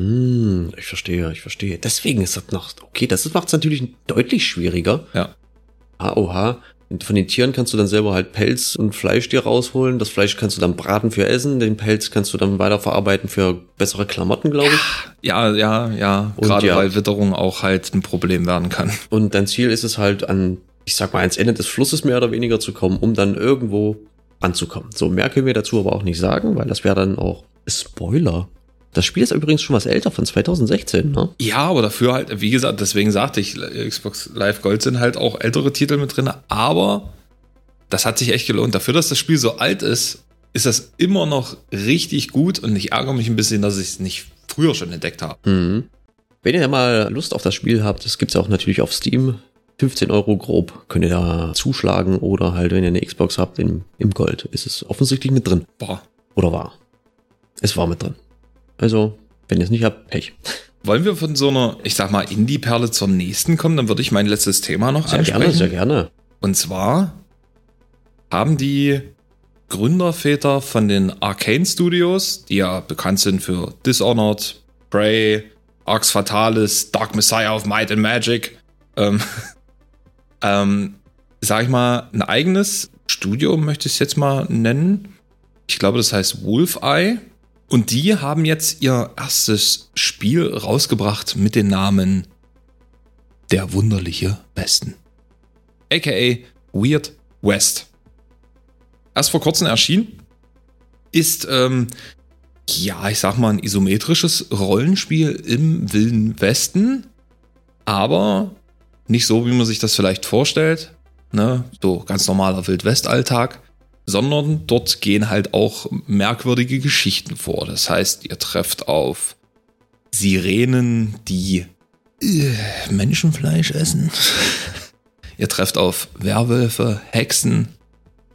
Hm, ich verstehe, ich verstehe. Deswegen ist das noch, okay, das macht es natürlich deutlich schwieriger. Ja. Ah, oha. Von den Tieren kannst du dann selber halt Pelz und Fleisch dir rausholen. Das Fleisch kannst du dann braten für Essen. Den Pelz kannst du dann weiterverarbeiten für bessere Klamotten, glaube ich. Ja, ja, ja. Und Gerade ja. weil Witterung auch halt ein Problem werden kann. Und dein Ziel ist es halt an, ich sag mal, ans Ende des Flusses mehr oder weniger zu kommen, um dann irgendwo anzukommen. So, mehr können wir dazu aber auch nicht sagen, weil das wäre dann auch Spoiler. Das Spiel ist übrigens schon was älter, von 2016, ne? Ja, aber dafür halt, wie gesagt, deswegen sagte ich, Xbox Live Gold sind halt auch ältere Titel mit drin, aber das hat sich echt gelohnt. Dafür, dass das Spiel so alt ist, ist das immer noch richtig gut und ich ärgere mich ein bisschen, dass ich es nicht früher schon entdeckt habe. Mhm. Wenn ihr mal Lust auf das Spiel habt, das gibt es auch natürlich auf Steam. 15 Euro grob könnt ihr da zuschlagen oder halt, wenn ihr eine Xbox habt, im, im Gold ist es offensichtlich mit drin. Boah. Oder war. Es war mit drin. Also, wenn ihr es nicht habt, Pech. Wollen wir von so einer, ich sag mal, Indie-Perle zur nächsten kommen? Dann würde ich mein letztes Thema noch sehr ansprechen. Gerne, sehr gerne. Und zwar haben die Gründerväter von den Arcane Studios, die ja bekannt sind für Dishonored, Prey, Arx Fatalis, Dark Messiah of Might and Magic, ähm, ähm, sag ich mal, ein eigenes Studio, möchte ich es jetzt mal nennen. Ich glaube, das heißt Wolfeye. Und die haben jetzt ihr erstes Spiel rausgebracht mit dem Namen Der wunderliche Westen. AKA Weird West. Erst vor kurzem erschienen. Ist, ähm, ja, ich sag mal, ein isometrisches Rollenspiel im Wilden Westen. Aber nicht so, wie man sich das vielleicht vorstellt, ne? so ganz normaler Wildwest-Alltag, sondern dort gehen halt auch merkwürdige Geschichten vor. Das heißt, ihr trefft auf Sirenen, die äh, Menschenfleisch essen. ihr trefft auf Werwölfe, Hexen.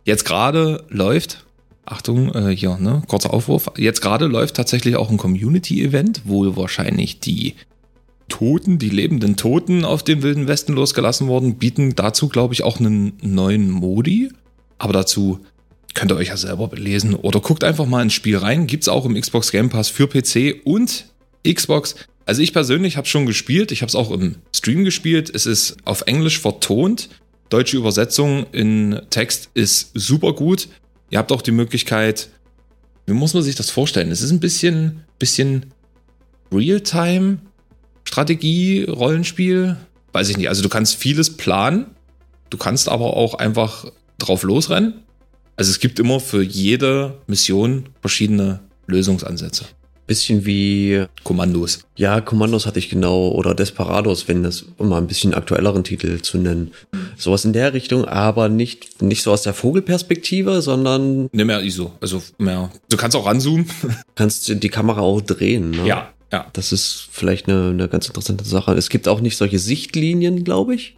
Jetzt gerade läuft, Achtung, äh, hier, ne, kurzer Aufruf. Jetzt gerade läuft tatsächlich auch ein Community-Event, wo wahrscheinlich die Toten, die lebenden Toten auf den Wilden Westen losgelassen worden, bieten dazu, glaube ich, auch einen neuen Modi. Aber dazu könnt ihr euch ja selber belesen oder guckt einfach mal ins Spiel rein. Gibt es auch im Xbox Game Pass für PC und Xbox. Also ich persönlich habe schon gespielt, ich habe es auch im Stream gespielt. Es ist auf Englisch vertont. Deutsche Übersetzung in Text ist super gut. Ihr habt auch die Möglichkeit, wie muss man sich das vorstellen? Es ist ein bisschen, bisschen Realtime Strategie, Rollenspiel. Weiß ich nicht. Also du kannst vieles planen. Du kannst aber auch einfach drauf losrennen. Also es gibt immer für jede Mission verschiedene Lösungsansätze. Bisschen wie Kommandos. Ja, Kommandos hatte ich genau oder Desperados, wenn das um mal ein bisschen aktuelleren Titel zu nennen. Sowas in der Richtung, aber nicht nicht so aus der Vogelperspektive, sondern ne mehr ISO, also mehr. Du kannst auch ranzoomen. Kannst die Kamera auch drehen. Ne? Ja, ja. Das ist vielleicht eine, eine ganz interessante Sache. Es gibt auch nicht solche Sichtlinien, glaube ich,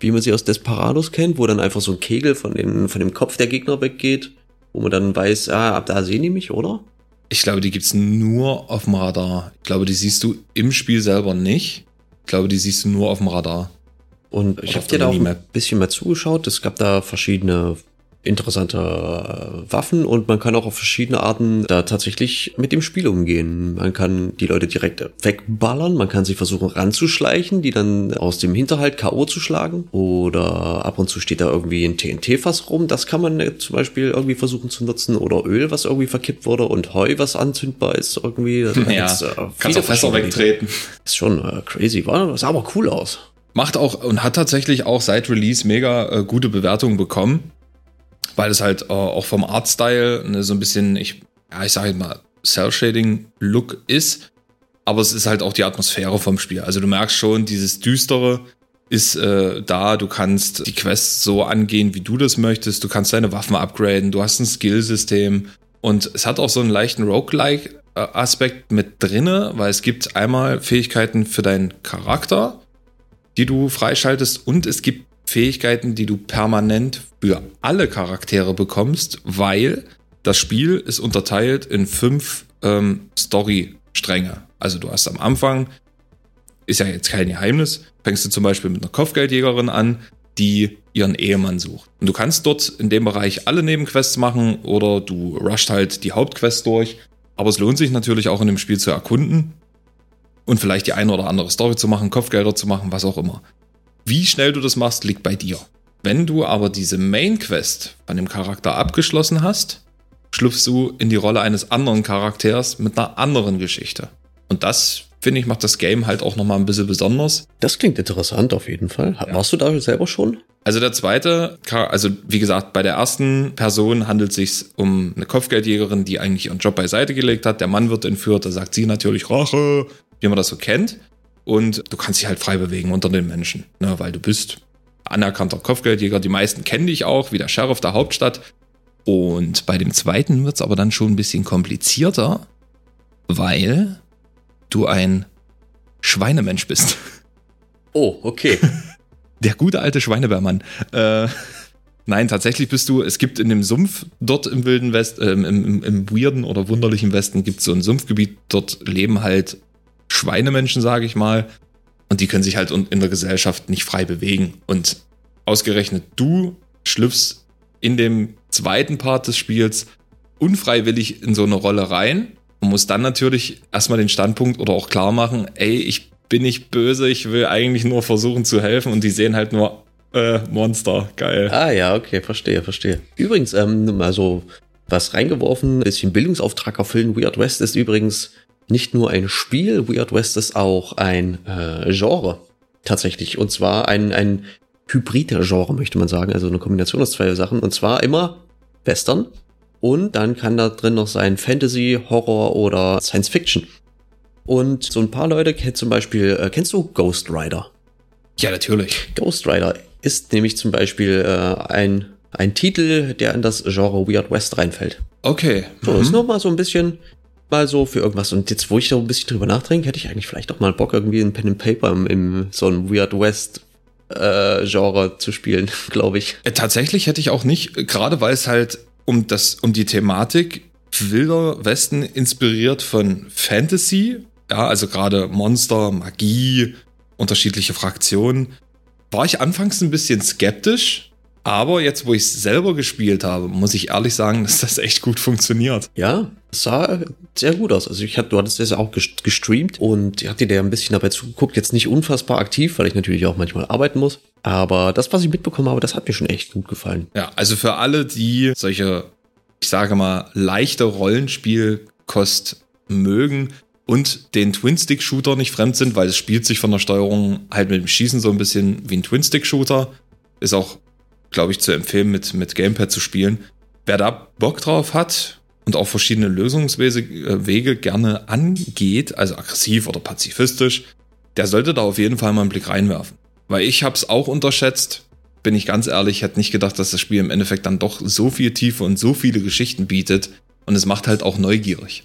wie man sie aus Desperados kennt, wo dann einfach so ein Kegel von, den, von dem Kopf der Gegner weggeht, wo man dann weiß, ah, ab da sehen die mich, oder? Ich glaube, die gibt's nur auf dem Radar. Ich glaube, die siehst du im Spiel selber nicht. Ich glaube, die siehst du nur auf dem Radar. Und ich habe dir da auch ein bisschen mal zugeschaut. Es gab da verschiedene interessante äh, Waffen und man kann auch auf verschiedene Arten da tatsächlich mit dem Spiel umgehen. Man kann die Leute direkt wegballern, man kann sie versuchen ranzuschleichen, die dann aus dem Hinterhalt K.O. zu schlagen oder ab und zu steht da irgendwie ein TNT-Fass rum, das kann man zum Beispiel irgendwie versuchen zu nutzen oder Öl, was irgendwie verkippt wurde und Heu, was anzündbar ist irgendwie. ja, äh, kannst auch Fässer wegtreten. Das ist schon äh, crazy, war, das sah aber cool aus. Macht auch und hat tatsächlich auch seit Release mega äh, gute Bewertungen bekommen weil es halt äh, auch vom Artstyle ne, so ein bisschen, ich, ja, ich sage mal, Cell-Shading-Look ist. Aber es ist halt auch die Atmosphäre vom Spiel. Also du merkst schon, dieses Düstere ist äh, da. Du kannst die Quests so angehen, wie du das möchtest. Du kannst deine Waffen upgraden. Du hast ein Skillsystem. Und es hat auch so einen leichten Roguelike-Aspekt mit drinne, weil es gibt einmal Fähigkeiten für deinen Charakter, die du freischaltest. Und es gibt Fähigkeiten, die du permanent für alle Charaktere bekommst, weil das Spiel ist unterteilt in fünf ähm, Story-Stränge. Also du hast am Anfang, ist ja jetzt kein Geheimnis, fängst du zum Beispiel mit einer Kopfgeldjägerin an, die ihren Ehemann sucht. Und du kannst dort in dem Bereich alle Nebenquests machen oder du rusht halt die Hauptquests durch. Aber es lohnt sich natürlich auch in dem Spiel zu erkunden und vielleicht die eine oder andere Story zu machen, Kopfgelder zu machen, was auch immer. Wie schnell du das machst, liegt bei dir. Wenn du aber diese Main Quest von dem Charakter abgeschlossen hast, schlüpfst du in die Rolle eines anderen Charakters mit einer anderen Geschichte. Und das, finde ich, macht das Game halt auch nochmal ein bisschen besonders. Das klingt interessant auf jeden Fall. Ja. Warst du da selber schon? Also der zweite, also wie gesagt, bei der ersten Person handelt es sich um eine Kopfgeldjägerin, die eigentlich ihren Job beiseite gelegt hat. Der Mann wird entführt, da sagt sie natürlich Rache, wie man das so kennt. Und du kannst dich halt frei bewegen unter den Menschen, ne, weil du bist anerkannter Kopfgeldjäger. Die meisten kennen dich auch, wie der Sheriff der Hauptstadt. Und bei dem zweiten wird es aber dann schon ein bisschen komplizierter, weil du ein Schweinemensch bist. Oh, okay. Der gute alte Schweinebärmann. Äh, nein, tatsächlich bist du, es gibt in dem Sumpf dort im Wilden West, äh, im, im, im weirden oder wunderlichen Westen gibt es so ein Sumpfgebiet, dort leben halt Schweinemenschen, sage ich mal. Und die können sich halt in der Gesellschaft nicht frei bewegen. Und ausgerechnet du schlüpfst in dem zweiten Part des Spiels unfreiwillig in so eine Rolle rein und musst dann natürlich erstmal den Standpunkt oder auch klar machen, ey, ich bin nicht böse, ich will eigentlich nur versuchen zu helfen und die sehen halt nur äh, Monster, geil. Ah ja, okay, verstehe, verstehe. Übrigens, ähm, mal so was reingeworfen, bisschen Bildungsauftrag erfüllen. Weird West ist übrigens nicht nur ein Spiel, Weird West ist auch ein äh, Genre tatsächlich. Und zwar ein, ein Hybrid-Genre, möchte man sagen. Also eine Kombination aus zwei Sachen. Und zwar immer Western. Und dann kann da drin noch sein Fantasy, Horror oder Science Fiction. Und so ein paar Leute kennen zum Beispiel, äh, kennst du Ghost Rider? Ja, natürlich. Ghost Rider ist nämlich zum Beispiel äh, ein, ein Titel, der in das Genre Weird West reinfällt. Okay. So, mhm. ist nochmal so ein bisschen mal so für irgendwas. Und jetzt, wo ich so ein bisschen drüber nachdenke, hätte ich eigentlich vielleicht auch mal Bock, irgendwie ein Pen and Paper im, im so ein Weird West äh, Genre zu spielen, glaube ich. Äh, tatsächlich hätte ich auch nicht, gerade weil es halt um das, um die Thematik Wilder Westen inspiriert von Fantasy, ja, also gerade Monster, Magie, unterschiedliche Fraktionen, war ich anfangs ein bisschen skeptisch, Aber jetzt, wo ich es selber gespielt habe, muss ich ehrlich sagen, dass das echt gut funktioniert. Ja, es sah sehr gut aus. Also ich hatte, du hattest das ja auch gestreamt und ich hatte dir ein bisschen dabei zugeguckt. Jetzt nicht unfassbar aktiv, weil ich natürlich auch manchmal arbeiten muss. Aber das, was ich mitbekommen habe, das hat mir schon echt gut gefallen. Ja, also für alle, die solche, ich sage mal, leichte Rollenspielkost mögen, und den Twin-Stick-Shooter nicht fremd sind, weil es spielt sich von der Steuerung halt mit dem Schießen so ein bisschen wie ein Twin-Stick-Shooter. Ist auch glaube ich, zu empfehlen, mit, mit Gamepad zu spielen. Wer da Bock drauf hat und auch verschiedene Lösungswege äh, gerne angeht, also aggressiv oder pazifistisch, der sollte da auf jeden Fall mal einen Blick reinwerfen. Weil ich habe es auch unterschätzt, bin ich ganz ehrlich, hätte nicht gedacht, dass das Spiel im Endeffekt dann doch so viel Tiefe und so viele Geschichten bietet. Und es macht halt auch neugierig.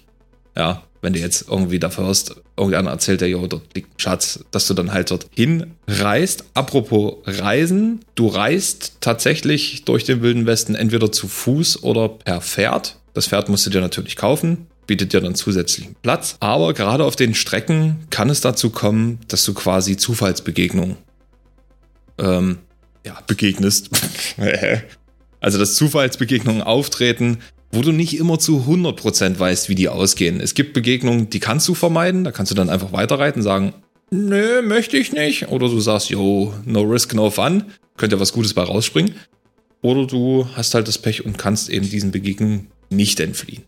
Ja, wenn du jetzt irgendwie da hörst, irgendeiner erzählt, der, jo, dort liegt ein Schatz, dass du dann halt dort hinreist. Apropos Reisen, du reist tatsächlich durch den Wilden Westen entweder zu Fuß oder per Pferd. Das Pferd musst du dir natürlich kaufen, bietet dir dann zusätzlichen Platz. Aber gerade auf den Strecken kann es dazu kommen, dass du quasi Zufallsbegegnungen ähm, ja, begegnest. also dass Zufallsbegegnungen auftreten, wo du nicht immer zu 100% weißt, wie die ausgehen. Es gibt Begegnungen, die kannst du vermeiden, da kannst du dann einfach weiterreiten, sagen, nö, möchte ich nicht. Oder du sagst, yo, no risk, no fun, könnte ja was Gutes bei rausspringen. Oder du hast halt das Pech und kannst eben diesen Begegnungen nicht entfliehen.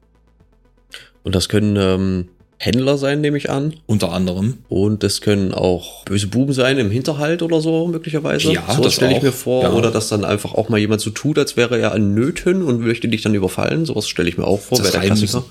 Und das können ähm, Händler sein, nehme ich an. Unter anderem. Und das können auch böse Buben sein im Hinterhalt oder so, möglicherweise. Ja, so das stelle ich mir vor. Ja. Oder dass dann einfach auch mal jemand so tut, als wäre er an Nöten und möchte dich dann überfallen. Sowas stelle ich mir auch vor, Das wäre der Klassiker.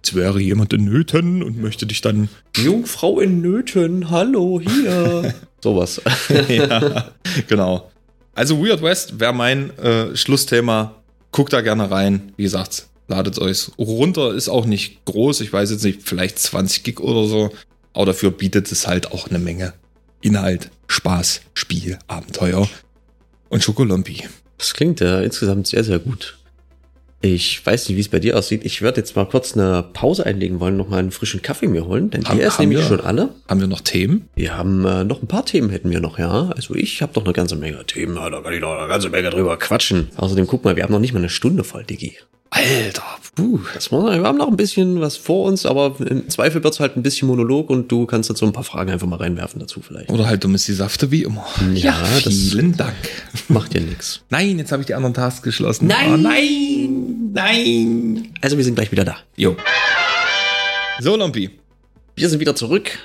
Als wäre jemand in Nöten und möchte dich dann. Jungfrau in Nöten, hallo, hier. Sowas. ja, genau. Also Weird West wäre mein äh, Schlussthema. Guckt da gerne rein. Wie gesagt, ladet euch runter. Ist auch nicht groß. Ich weiß jetzt nicht, vielleicht 20 Gig oder so. Aber dafür bietet es halt auch eine Menge Inhalt, Spaß, Spiel, Abenteuer und Schokolompi. Das klingt ja insgesamt sehr, sehr gut. Ich weiß nicht, wie es bei dir aussieht. Ich werde jetzt mal kurz eine Pause einlegen wollen, noch mal einen frischen Kaffee mir holen, denn Haben- hier ist nämlich wir- schon alle. Haben wir noch Themen? Wir haben äh, noch ein paar Themen hätten wir noch, ja. Also ich habe doch eine ganze Menge Themen, da kann ich noch eine ganze Menge drüber quatschen. Außerdem guck mal, wir haben noch nicht mal eine Stunde voll, Digi. Alter, puh. Das muss, wir haben noch ein bisschen was vor uns, aber im Zweifel wird's halt ein bisschen Monolog und du kannst dazu ein paar Fragen einfach mal reinwerfen dazu vielleicht. Oder halt dummes die Safte wie immer. Ja, das- vielen Dank. Macht ja nix. Nein, jetzt habe ich die anderen Tasks geschlossen. Nein! Oh, nein, nein. Also wir sind gleich wieder da. Jo. So, Lompi. Wir sind wieder zurück.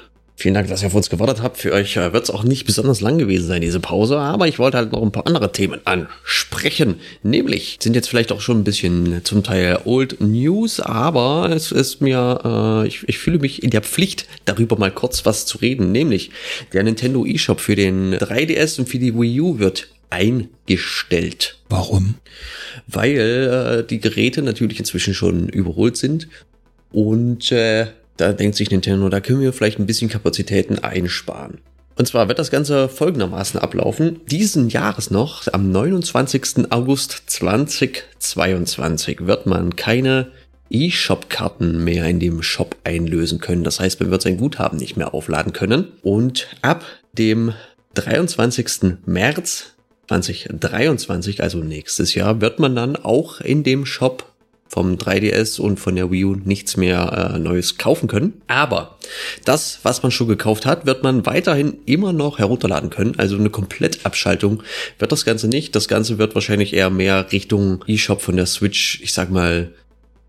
Vielen Dank, dass ihr auf uns gewartet habt. Für euch äh, wird es auch nicht besonders lang gewesen sein, diese Pause, aber ich wollte halt noch ein paar andere Themen ansprechen. Nämlich sind jetzt vielleicht auch schon ein bisschen zum Teil Old News, aber es ist mir, äh, ich, ich fühle mich in der Pflicht, darüber mal kurz was zu reden. Nämlich der Nintendo eShop für den 3DS und für die Wii U wird eingestellt Warum? weil äh, die Geräte natürlich inzwischen schon überholt sind und äh, da denkt sich Nintendo, da können wir vielleicht ein bisschen Kapazitäten einsparen. Und zwar wird das Ganze folgendermaßen ablaufen. Diesen Jahres noch, am 29. August 2022, wird man keine E-Shop-Karten mehr in dem Shop einlösen können. Das heißt, man wird sein Guthaben nicht mehr aufladen können. Und ab dem 23. März 2023, also nächstes Jahr, wird man dann auch in dem Shop vom 3DS und von der Wii U nichts mehr äh, Neues kaufen können. Aber das, was man schon gekauft hat, wird man weiterhin immer noch herunterladen können. Also eine Komplettabschaltung wird das Ganze nicht. Das Ganze wird wahrscheinlich eher mehr Richtung eShop von der Switch, ich sag mal,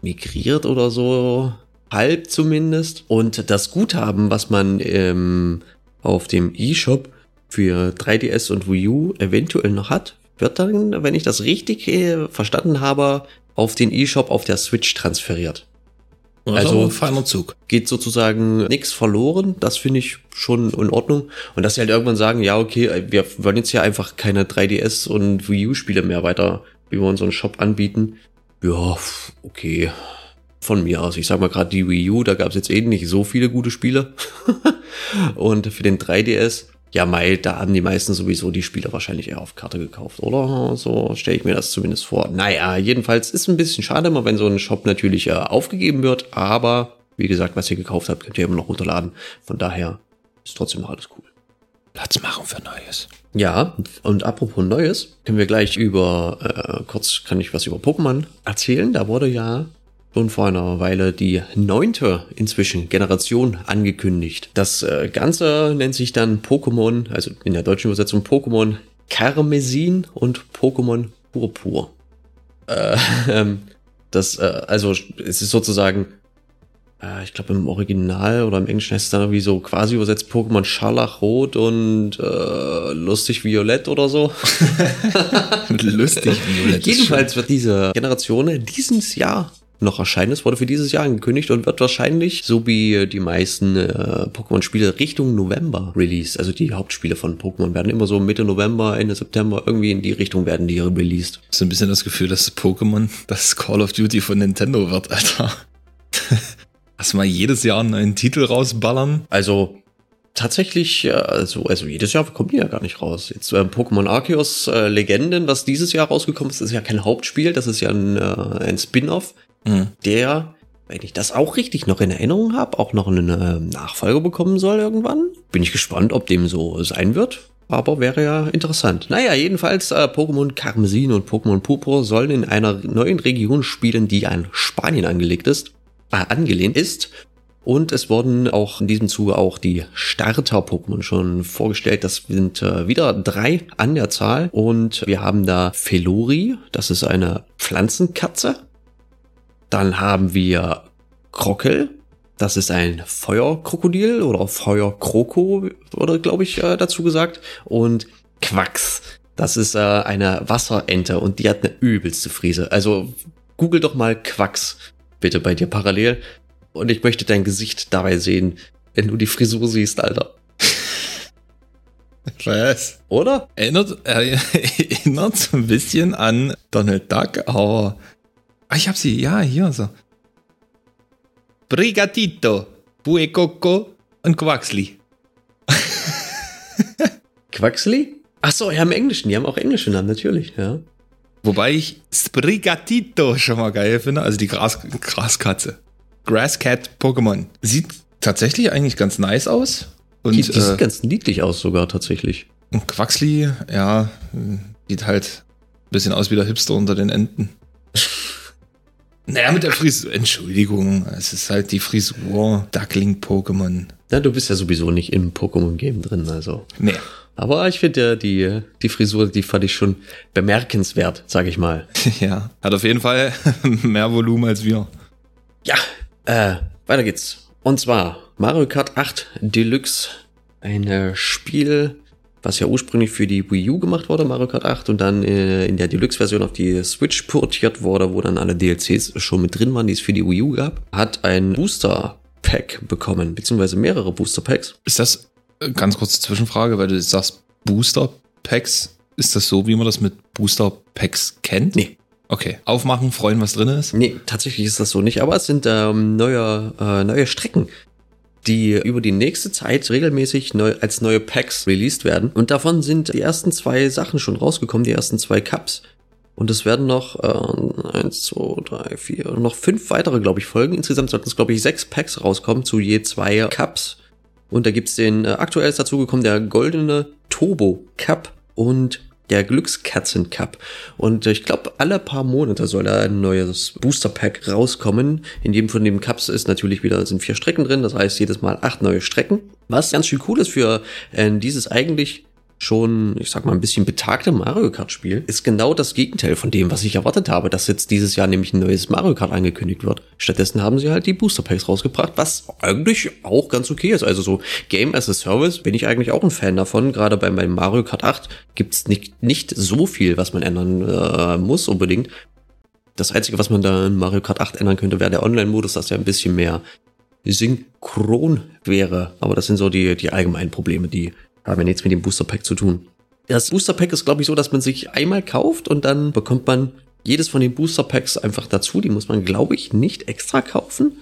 migriert oder so. Halb zumindest. Und das Guthaben, was man ähm, auf dem eShop für 3DS und Wii U eventuell noch hat, wird dann, wenn ich das richtig äh, verstanden habe, auf den eShop auf der Switch transferiert. Also Also- ein feiner Zug. Geht sozusagen nichts verloren, das finde ich schon in Ordnung. Und dass sie halt irgendwann sagen, ja, okay, wir wollen jetzt ja einfach keine 3DS und Wii U-Spiele mehr weiter über unseren Shop anbieten. Ja, okay. Von mir aus. Ich sag mal gerade die Wii U, da gab es jetzt eh nicht so viele gute Spiele. und für den 3DS, ja, Mai, da haben die meisten sowieso die Spieler wahrscheinlich eher auf Karte gekauft, oder? So stelle ich mir das zumindest vor. Naja, jedenfalls ist ein bisschen schade immer, wenn so ein Shop natürlich äh, aufgegeben wird, aber wie gesagt, was ihr gekauft habt, könnt ihr immer noch runterladen. Von daher ist trotzdem noch alles cool. Platz machen für Neues. Ja, und apropos Neues, können wir gleich über, äh, kurz kann ich was über Pokémon erzählen. Da wurde ja schon vor einer Weile die neunte inzwischen Generation angekündigt. Das äh, Ganze nennt sich dann Pokémon, also in der deutschen Übersetzung Pokémon Karmesin und Pokémon Purpur. Äh, ähm, das, äh, also es ist sozusagen äh, ich glaube im Original oder im Englischen heißt es dann irgendwie so quasi übersetzt Pokémon Scharlachrot und äh, lustig Violett oder so. lustig Violett. Jedenfalls wird diese Generation dieses Jahr noch erscheinen. Es wurde für dieses Jahr angekündigt und wird wahrscheinlich, so wie die meisten äh, Pokémon-Spiele, Richtung November released. Also die Hauptspiele von Pokémon werden immer so Mitte November, Ende September, irgendwie in die Richtung werden die released. So ein bisschen das Gefühl, dass Pokémon das Call of Duty von Nintendo wird, Alter. Erstmal jedes Jahr einen neuen Titel rausballern. Also tatsächlich, also, also jedes Jahr kommt die ja gar nicht raus. Jetzt äh, Pokémon Arceus äh, Legenden, was dieses Jahr rausgekommen ist, ist ja kein Hauptspiel, das ist ja ein, äh, ein Spin-off, mhm. der, wenn ich das auch richtig noch in Erinnerung habe, auch noch einen äh, Nachfolger bekommen soll irgendwann. Bin ich gespannt, ob dem so sein wird. Aber wäre ja interessant. Naja, jedenfalls äh, Pokémon Karmesin und Pokémon Purpur sollen in einer neuen Region spielen, die an Spanien angelegt ist äh, angelehnt ist. Und es wurden auch in diesem Zuge auch die Starter-Pokémon schon vorgestellt. Das sind äh, wieder drei an der Zahl. Und wir haben da Felori, das ist eine Pflanzenkatze. Dann haben wir Krockel, das ist ein Feuerkrokodil oder Feuerkroko, wurde glaube ich äh, dazu gesagt. Und Quax, das ist äh, eine Wasserente und die hat eine übelste Friese. Also google doch mal Quax bitte bei dir parallel. Und ich möchte dein Gesicht dabei sehen, wenn du die Frisur siehst, Alter. Was? Oder? Erinnert, äh, erinnert so ein bisschen an Donald Duck, aber. Ah, ich hab sie, ja, hier so. Brigatito, Buecoco und Quaxley. Quaxley? Ach so, ja, im Englischen. Die haben auch englische Namen, natürlich, ja. Wobei ich Sprigatito schon mal geil finde, also die Gras Graskatze. Grasscat Pokémon. Sieht tatsächlich eigentlich ganz nice aus. Und, die, die äh, sieht ganz niedlich aus sogar tatsächlich. Und Quaxley, ja, sieht halt ein bisschen aus wie der Hipster unter den Enten. naja, mit der Frisur. Entschuldigung, es ist halt die Frisur Duckling-Pokémon. Ja, du bist ja sowieso nicht im Pokémon-Game drin, also. Nee. Aber ich finde ja die, die Frisur, die fand ich schon bemerkenswert, sag ich mal. Ja, hat auf jeden Fall mehr Volumen als wir. Ja, äh, weiter geht's. Und zwar Mario Kart 8 Deluxe. Ein Spiel, was ja ursprünglich für die Wii U gemacht wurde, Mario Kart 8, und dann äh, in der Deluxe-Version auf die Switch portiert wurde, wo dann alle DLCs schon mit drin waren, die es für die Wii U gab, hat ein Booster Pack bekommen, beziehungsweise mehrere Booster Packs. Ist das Ganz kurze Zwischenfrage, weil du sagst Booster Packs. Ist das so, wie man das mit Booster Packs kennt? Nee. Okay. Aufmachen, freuen, was drin ist? Nee, tatsächlich ist das so nicht. Aber es sind ähm, neue, äh, neue Strecken, die über die nächste Zeit regelmäßig neu, als neue Packs released werden. Und davon sind die ersten zwei Sachen schon rausgekommen, die ersten zwei Cups. Und es werden noch äh, eins, zwei, drei, vier, noch fünf weitere, glaube ich, folgen. Insgesamt sollten es, glaube ich, sechs Packs rauskommen zu je zwei Cups. Und da gibt's den, äh, aktuell ist dazugekommen der goldene Turbo Cup und der Glückskatzen Cup. Und ich glaube, alle paar Monate soll da ein neues Booster Pack rauskommen. In jedem von den Cups ist natürlich wieder, sind vier Strecken drin. Das heißt, jedes Mal acht neue Strecken. Was ganz schön cool ist für äh, dieses eigentlich schon, ich sag mal, ein bisschen betagte Mario Kart Spiel, ist genau das Gegenteil von dem, was ich erwartet habe, dass jetzt dieses Jahr nämlich ein neues Mario Kart angekündigt wird. Stattdessen haben sie halt die Booster Packs rausgebracht, was eigentlich auch ganz okay ist. Also so Game as a Service bin ich eigentlich auch ein Fan davon. Gerade bei meinem Mario Kart 8 gibt's nicht, nicht so viel, was man ändern äh, muss unbedingt. Das Einzige, was man da in Mario Kart 8 ändern könnte, wäre der Online-Modus, dass der ein bisschen mehr synchron wäre. Aber das sind so die, die allgemeinen Probleme, die haben ja nichts mit dem Booster Pack zu tun. Das Booster Pack ist, glaube ich, so, dass man sich einmal kauft und dann bekommt man jedes von den Booster Packs einfach dazu. Die muss man, glaube ich, nicht extra kaufen.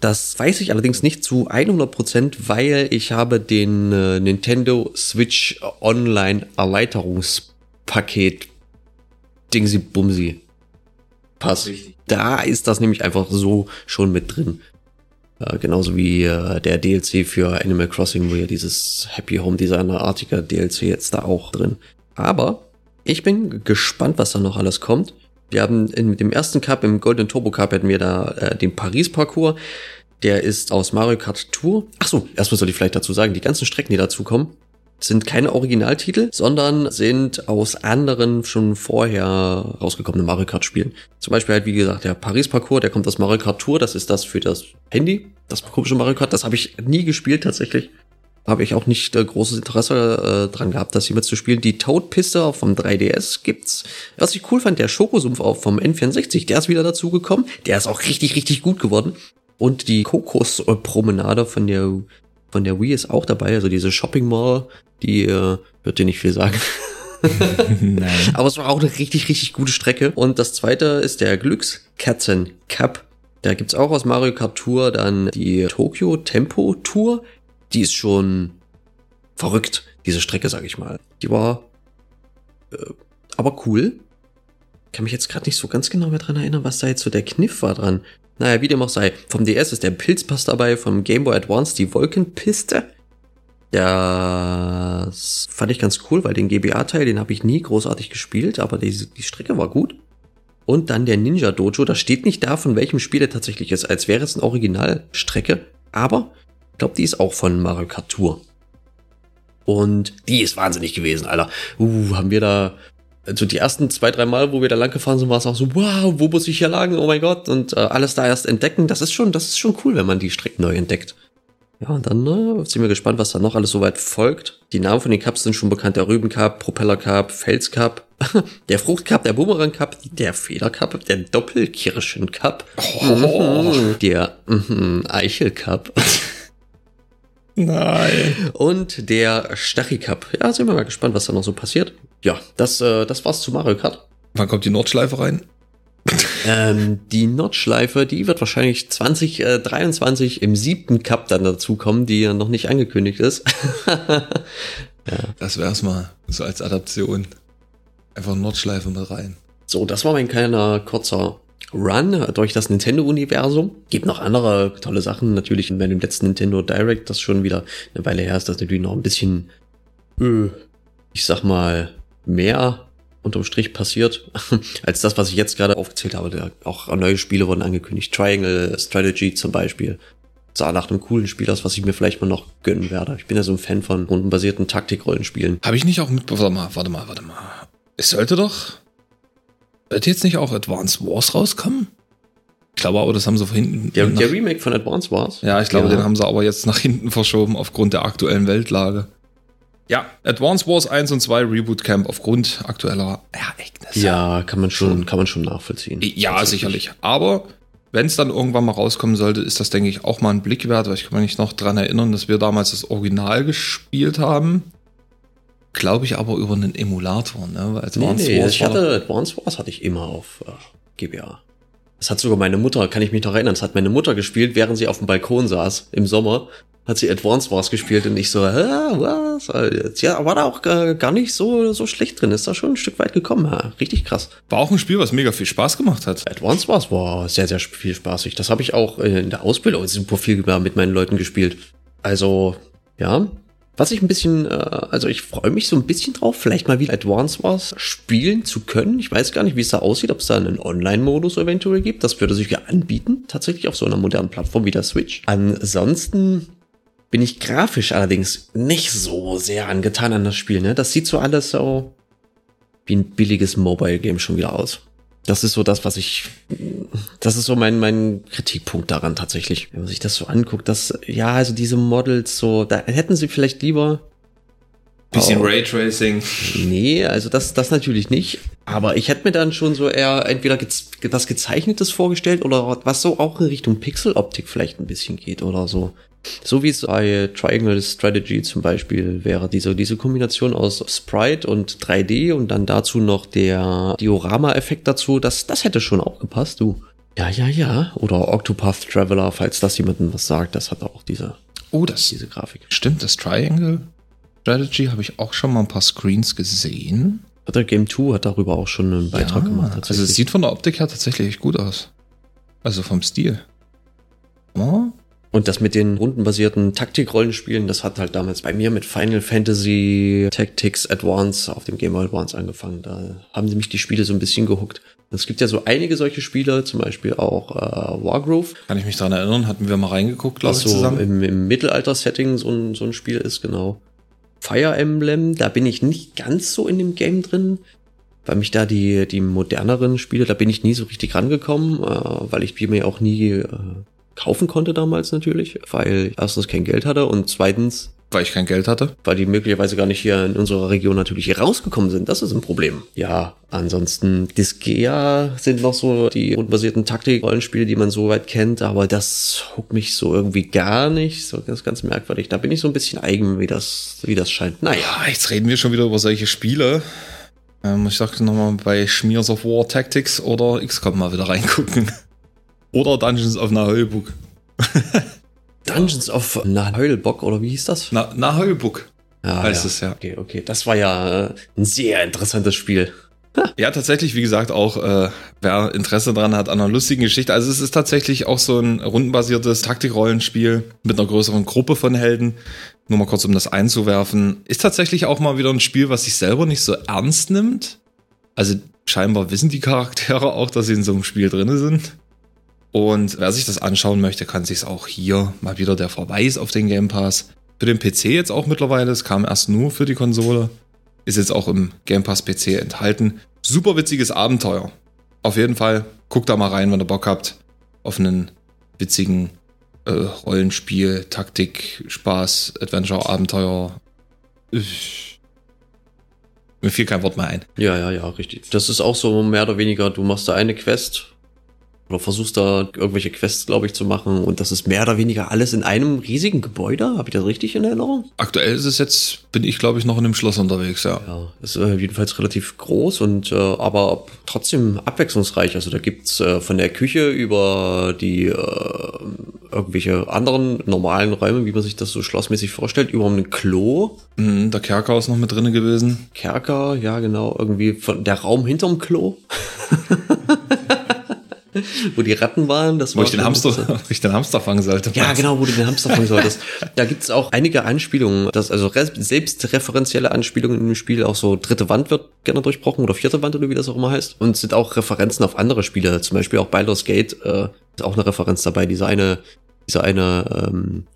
Das weiß ich allerdings nicht zu 100%, weil ich habe den äh, Nintendo Switch Online Erweiterungspaket Dingsy Bumsy Pass. Da ist das nämlich einfach so schon mit drin. Äh, genauso wie äh, der DLC für Animal Crossing, wo ja dieses Happy Home Designer-artige DLC jetzt da auch drin. Aber ich bin gespannt, was da noch alles kommt. Wir haben in dem ersten Cup, im Golden Turbo Cup, hatten wir da äh, den Paris-Parcours. Der ist aus Mario Kart Tour. Ach so, erstmal soll ich vielleicht dazu sagen, die ganzen Strecken, die dazu kommen, sind keine Originaltitel, sondern sind aus anderen schon vorher rausgekommenen Mario Kart Spielen. Zum Beispiel halt, wie gesagt, der Paris Parcours, der kommt aus Mario Kart Tour, das ist das für das Handy, das komische Mario Kart, das habe ich nie gespielt tatsächlich. Habe ich auch nicht äh, großes Interesse äh, dran gehabt, das hier mitzuspielen. Die Toad-Piste vom 3DS gibt's. Was ich cool fand, der Schokosumpf auch vom N64, der ist wieder dazu gekommen. Der ist auch richtig, richtig gut geworden. Und die Kokospromenade von der von der Wii ist auch dabei, also diese Shopping Mall, die äh, wird dir nicht viel sagen. Nein. Aber es war auch eine richtig, richtig gute Strecke. Und das zweite ist der Glückskatzen Cup. Da gibt's auch aus Mario Kart Tour dann die Tokyo Tempo Tour. Die ist schon verrückt, diese Strecke, sag ich mal. Die war äh, aber cool. Kann mich jetzt gerade nicht so ganz genau mehr dran erinnern, was da jetzt so der Kniff war dran. Naja, wie dem auch sei. Vom DS ist der Pilzpass dabei, vom Game Boy Advance die Wolkenpiste. Das fand ich ganz cool, weil den GBA-Teil, den habe ich nie großartig gespielt, aber die, die Strecke war gut. Und dann der Ninja Dojo, da steht nicht da, von welchem Spiel er tatsächlich ist, als wäre es eine Originalstrecke, aber ich glaube, die ist auch von Mario Kart Tour. Und die ist wahnsinnig gewesen, Alter. Uh, haben wir da also die ersten zwei, drei Mal, wo wir da lang gefahren sind, war es auch so, wow, wo muss ich hier lang? Oh mein Gott. Und äh, alles da erst entdecken, das ist schon, das ist schon cool, wenn man die Strecken neu entdeckt. Ja, und dann äh, sind wir gespannt, was da noch alles soweit folgt. Die Namen von den Cups sind schon bekannt. Der Rüben Cup, Propeller Cup, Fels Cup, der Frucht Cup, der Bumerang Cup, der Feder Cup, der Doppelkirschen Cup, oh. der mm, Eichel Cup. Nein. Und der Stachy Cup. Ja, sind wir mal gespannt, was da noch so passiert. Ja, das, äh, das war's zu Mario Kart. Wann kommt die Nordschleife rein? ähm, die Nordschleife, die wird wahrscheinlich 2023 im siebten Cup dann dazukommen, die ja noch nicht angekündigt ist. ja. Das wär's mal, so als Adaption. Einfach Nordschleife mit rein. So, das war mein kleiner kurzer Run durch das Nintendo-Universum. Gibt noch andere tolle Sachen. Natürlich in meinem letzten Nintendo Direct, das schon wieder eine Weile her ist, das natürlich noch ein bisschen, äh, ich sag mal, mehr unterm Strich passiert, als das, was ich jetzt gerade aufgezählt habe. Auch neue Spiele wurden angekündigt. Triangle Strategy zum Beispiel. Sah nach einem coolen Spiel aus, was ich mir vielleicht mal noch gönnen werde. Ich bin ja so ein Fan von rundenbasierten Taktikrollenspielen. Habe ich nicht auch mit... Warte mal, warte mal, warte mal. Es sollte doch wird jetzt nicht auch Advance Wars rauskommen? Ich glaube aber, das haben sie von hinten. Der, der Remake von Advance Wars? Ja, ich glaube, ja. den haben sie aber jetzt nach hinten verschoben aufgrund der aktuellen Weltlage. Ja, Advance Wars 1 und 2 Reboot Camp aufgrund aktueller Ereignisse. Ja, kann man schon, kann man schon nachvollziehen. Ja, sicherlich. Aber wenn es dann irgendwann mal rauskommen sollte, ist das, denke ich, auch mal ein Blick wert, weil ich kann mich noch dran erinnern, dass wir damals das Original gespielt haben glaube ich, aber über einen Emulator. Ne? Advanced nee, nee, Wars ich hatte Advanced Wars hatte ich immer auf äh, GBA. Das hat sogar meine Mutter, kann ich mich noch erinnern, das hat meine Mutter gespielt, während sie auf dem Balkon saß im Sommer. Hat sie Advanced Wars gespielt und ich so, Hä, was? Ja, war da auch gar nicht so, so schlecht drin. Ist da schon ein Stück weit gekommen. Ja, richtig krass. War auch ein Spiel, was mega viel Spaß gemacht hat. Advanced Wars war sehr, sehr viel spaßig. Das habe ich auch in der Ausbildung super viel mit meinen Leuten gespielt. Also, ja, was ich ein bisschen, äh, also ich freue mich so ein bisschen drauf, vielleicht mal wieder Advance Wars spielen zu können. Ich weiß gar nicht, wie es da aussieht, ob es da einen Online-Modus eventuell gibt. Das würde sich ja anbieten, tatsächlich auf so einer modernen Plattform wie der Switch. Ansonsten bin ich grafisch allerdings nicht so sehr angetan an das Spiel. Ne? Das sieht so alles so wie ein billiges Mobile-Game schon wieder aus. Das ist so das, was ich, das ist so mein, mein Kritikpunkt daran tatsächlich. Wenn man sich das so anguckt, dass, ja, also diese Models so, da hätten sie vielleicht lieber. Bisschen oh, Raytracing. Nee, also das, das natürlich nicht. Aber ich hätte mir dann schon so eher entweder ge was Gezeichnetes vorgestellt oder was so auch in Richtung Pixeloptik vielleicht ein bisschen geht oder so. So wie es bei Triangle Strategy zum Beispiel wäre, diese, diese Kombination aus Sprite und 3D und dann dazu noch der Diorama-Effekt dazu, das, das hätte schon auch gepasst, du. Ja, ja, ja. Oder Octopath Traveler, falls das jemandem was sagt, das hat auch diese, oh, das, diese Grafik. Stimmt, das Triangle Strategy habe ich auch schon mal ein paar Screens gesehen. Der Game 2 hat darüber auch schon einen Beitrag ja, gemacht. Also es sieht von der Optik her tatsächlich gut aus. Also vom Stil. Oh, Und das mit den rundenbasierten Taktikrollenspielen, das hat halt damals bei mir mit Final Fantasy Tactics Advance auf dem Game Boy Advance angefangen. Da haben sie mich die Spiele so ein bisschen gehuckt. Es gibt ja so einige solche Spiele, zum Beispiel auch äh, Wargroove. Kann ich mich daran erinnern, hatten wir mal reingeguckt, glaube ich, so zusammen. Im, im Mittelalter-Setting so ein, so ein Spiel ist, genau. Fire Emblem, da bin ich nicht ganz so in dem Game drin, weil mich da die, die moderneren Spiele, da bin ich nie so richtig rangekommen, äh, weil ich die mir auch nie äh, kaufen konnte damals natürlich, weil erstens kein Geld hatte und zweitens weil ich kein Geld hatte? Weil die möglicherweise gar nicht hier in unserer Region natürlich hier rausgekommen sind. Das ist ein Problem. Ja, ansonsten Disgaea sind noch so die unbasierten Taktik-Rollenspiele, die man so weit kennt, aber das huckt mich so irgendwie gar nicht. So ganz, ganz merkwürdig. Da bin ich so ein bisschen eigen, wie das, wie das scheint. Naja. Jetzt reden wir schon wieder über solche Spiele. Ähm, ich dachte nochmal bei Schmiers of War Tactics oder XCOM mal wieder reingucken. Oder Dungeons of Naheulbuck. Dungeons of Naheulbock, oder wie hieß das? Na, Naheulbuck ja, heißt ja. es ja. Okay, okay. Das war ja äh, ein sehr interessantes Spiel. Ja, tatsächlich, wie gesagt, auch äh, wer Interesse daran hat an einer lustigen Geschichte. Also es ist tatsächlich auch so ein rundenbasiertes Taktikrollenspiel mit einer größeren Gruppe von Helden. Nur mal kurz, um das einzuwerfen. Ist tatsächlich auch mal wieder ein Spiel, was sich selber nicht so ernst nimmt. Also scheinbar wissen die Charaktere auch, dass sie in so einem Spiel drin sind. Und wer sich das anschauen möchte, kann sich auch hier mal wieder der Verweis auf den Game Pass. Für den PC jetzt auch mittlerweile, es kam erst nur für die Konsole, ist jetzt auch im Game Pass PC enthalten. Super witziges Abenteuer. Auf jeden Fall, guckt da mal rein, wenn ihr Bock habt, auf einen witzigen äh, Rollenspiel, Taktik, Spaß, Adventure, Abenteuer. Ich, mir fiel kein Wort mehr ein. Ja, ja, ja, richtig. Das ist auch so mehr oder weniger, du machst da eine Quest oder versuchst da irgendwelche Quests, glaube ich, zu machen. Und das ist mehr oder weniger alles in einem riesigen Gebäude. Habe ich das richtig in Erinnerung? Aktuell ist es jetzt, bin ich, glaube ich, noch in dem Schloss unterwegs, ja. Ja, ist äh, jedenfalls relativ groß und äh, aber trotzdem abwechslungsreich. Also da gibt's äh, von der Küche über die äh, irgendwelche anderen normalen Räume, wie man sich das so schlossmäßig vorstellt, über ein Klo. Mhm, der Kerker ist noch mit drinne gewesen. Kerker, ja genau, irgendwie von der Raum hinterm Klo. wo die Ratten waren. Das wo, ich den Hamster, wo ich den Hamster fangen sollte. Ja, genau, wo du den Hamster fangen solltest. Da gibt es auch einige Anspielungen, dass also selbstreferenzielle Anspielungen im Spiel, auch so dritte Wand wird gerne durchbrochen oder vierte Wand oder wie das auch immer heißt. Und sind auch Referenzen auf andere Spiele, zum Beispiel auch Baldur's Gate äh, ist auch eine Referenz dabei. Dieser eine, dieser eine ähm,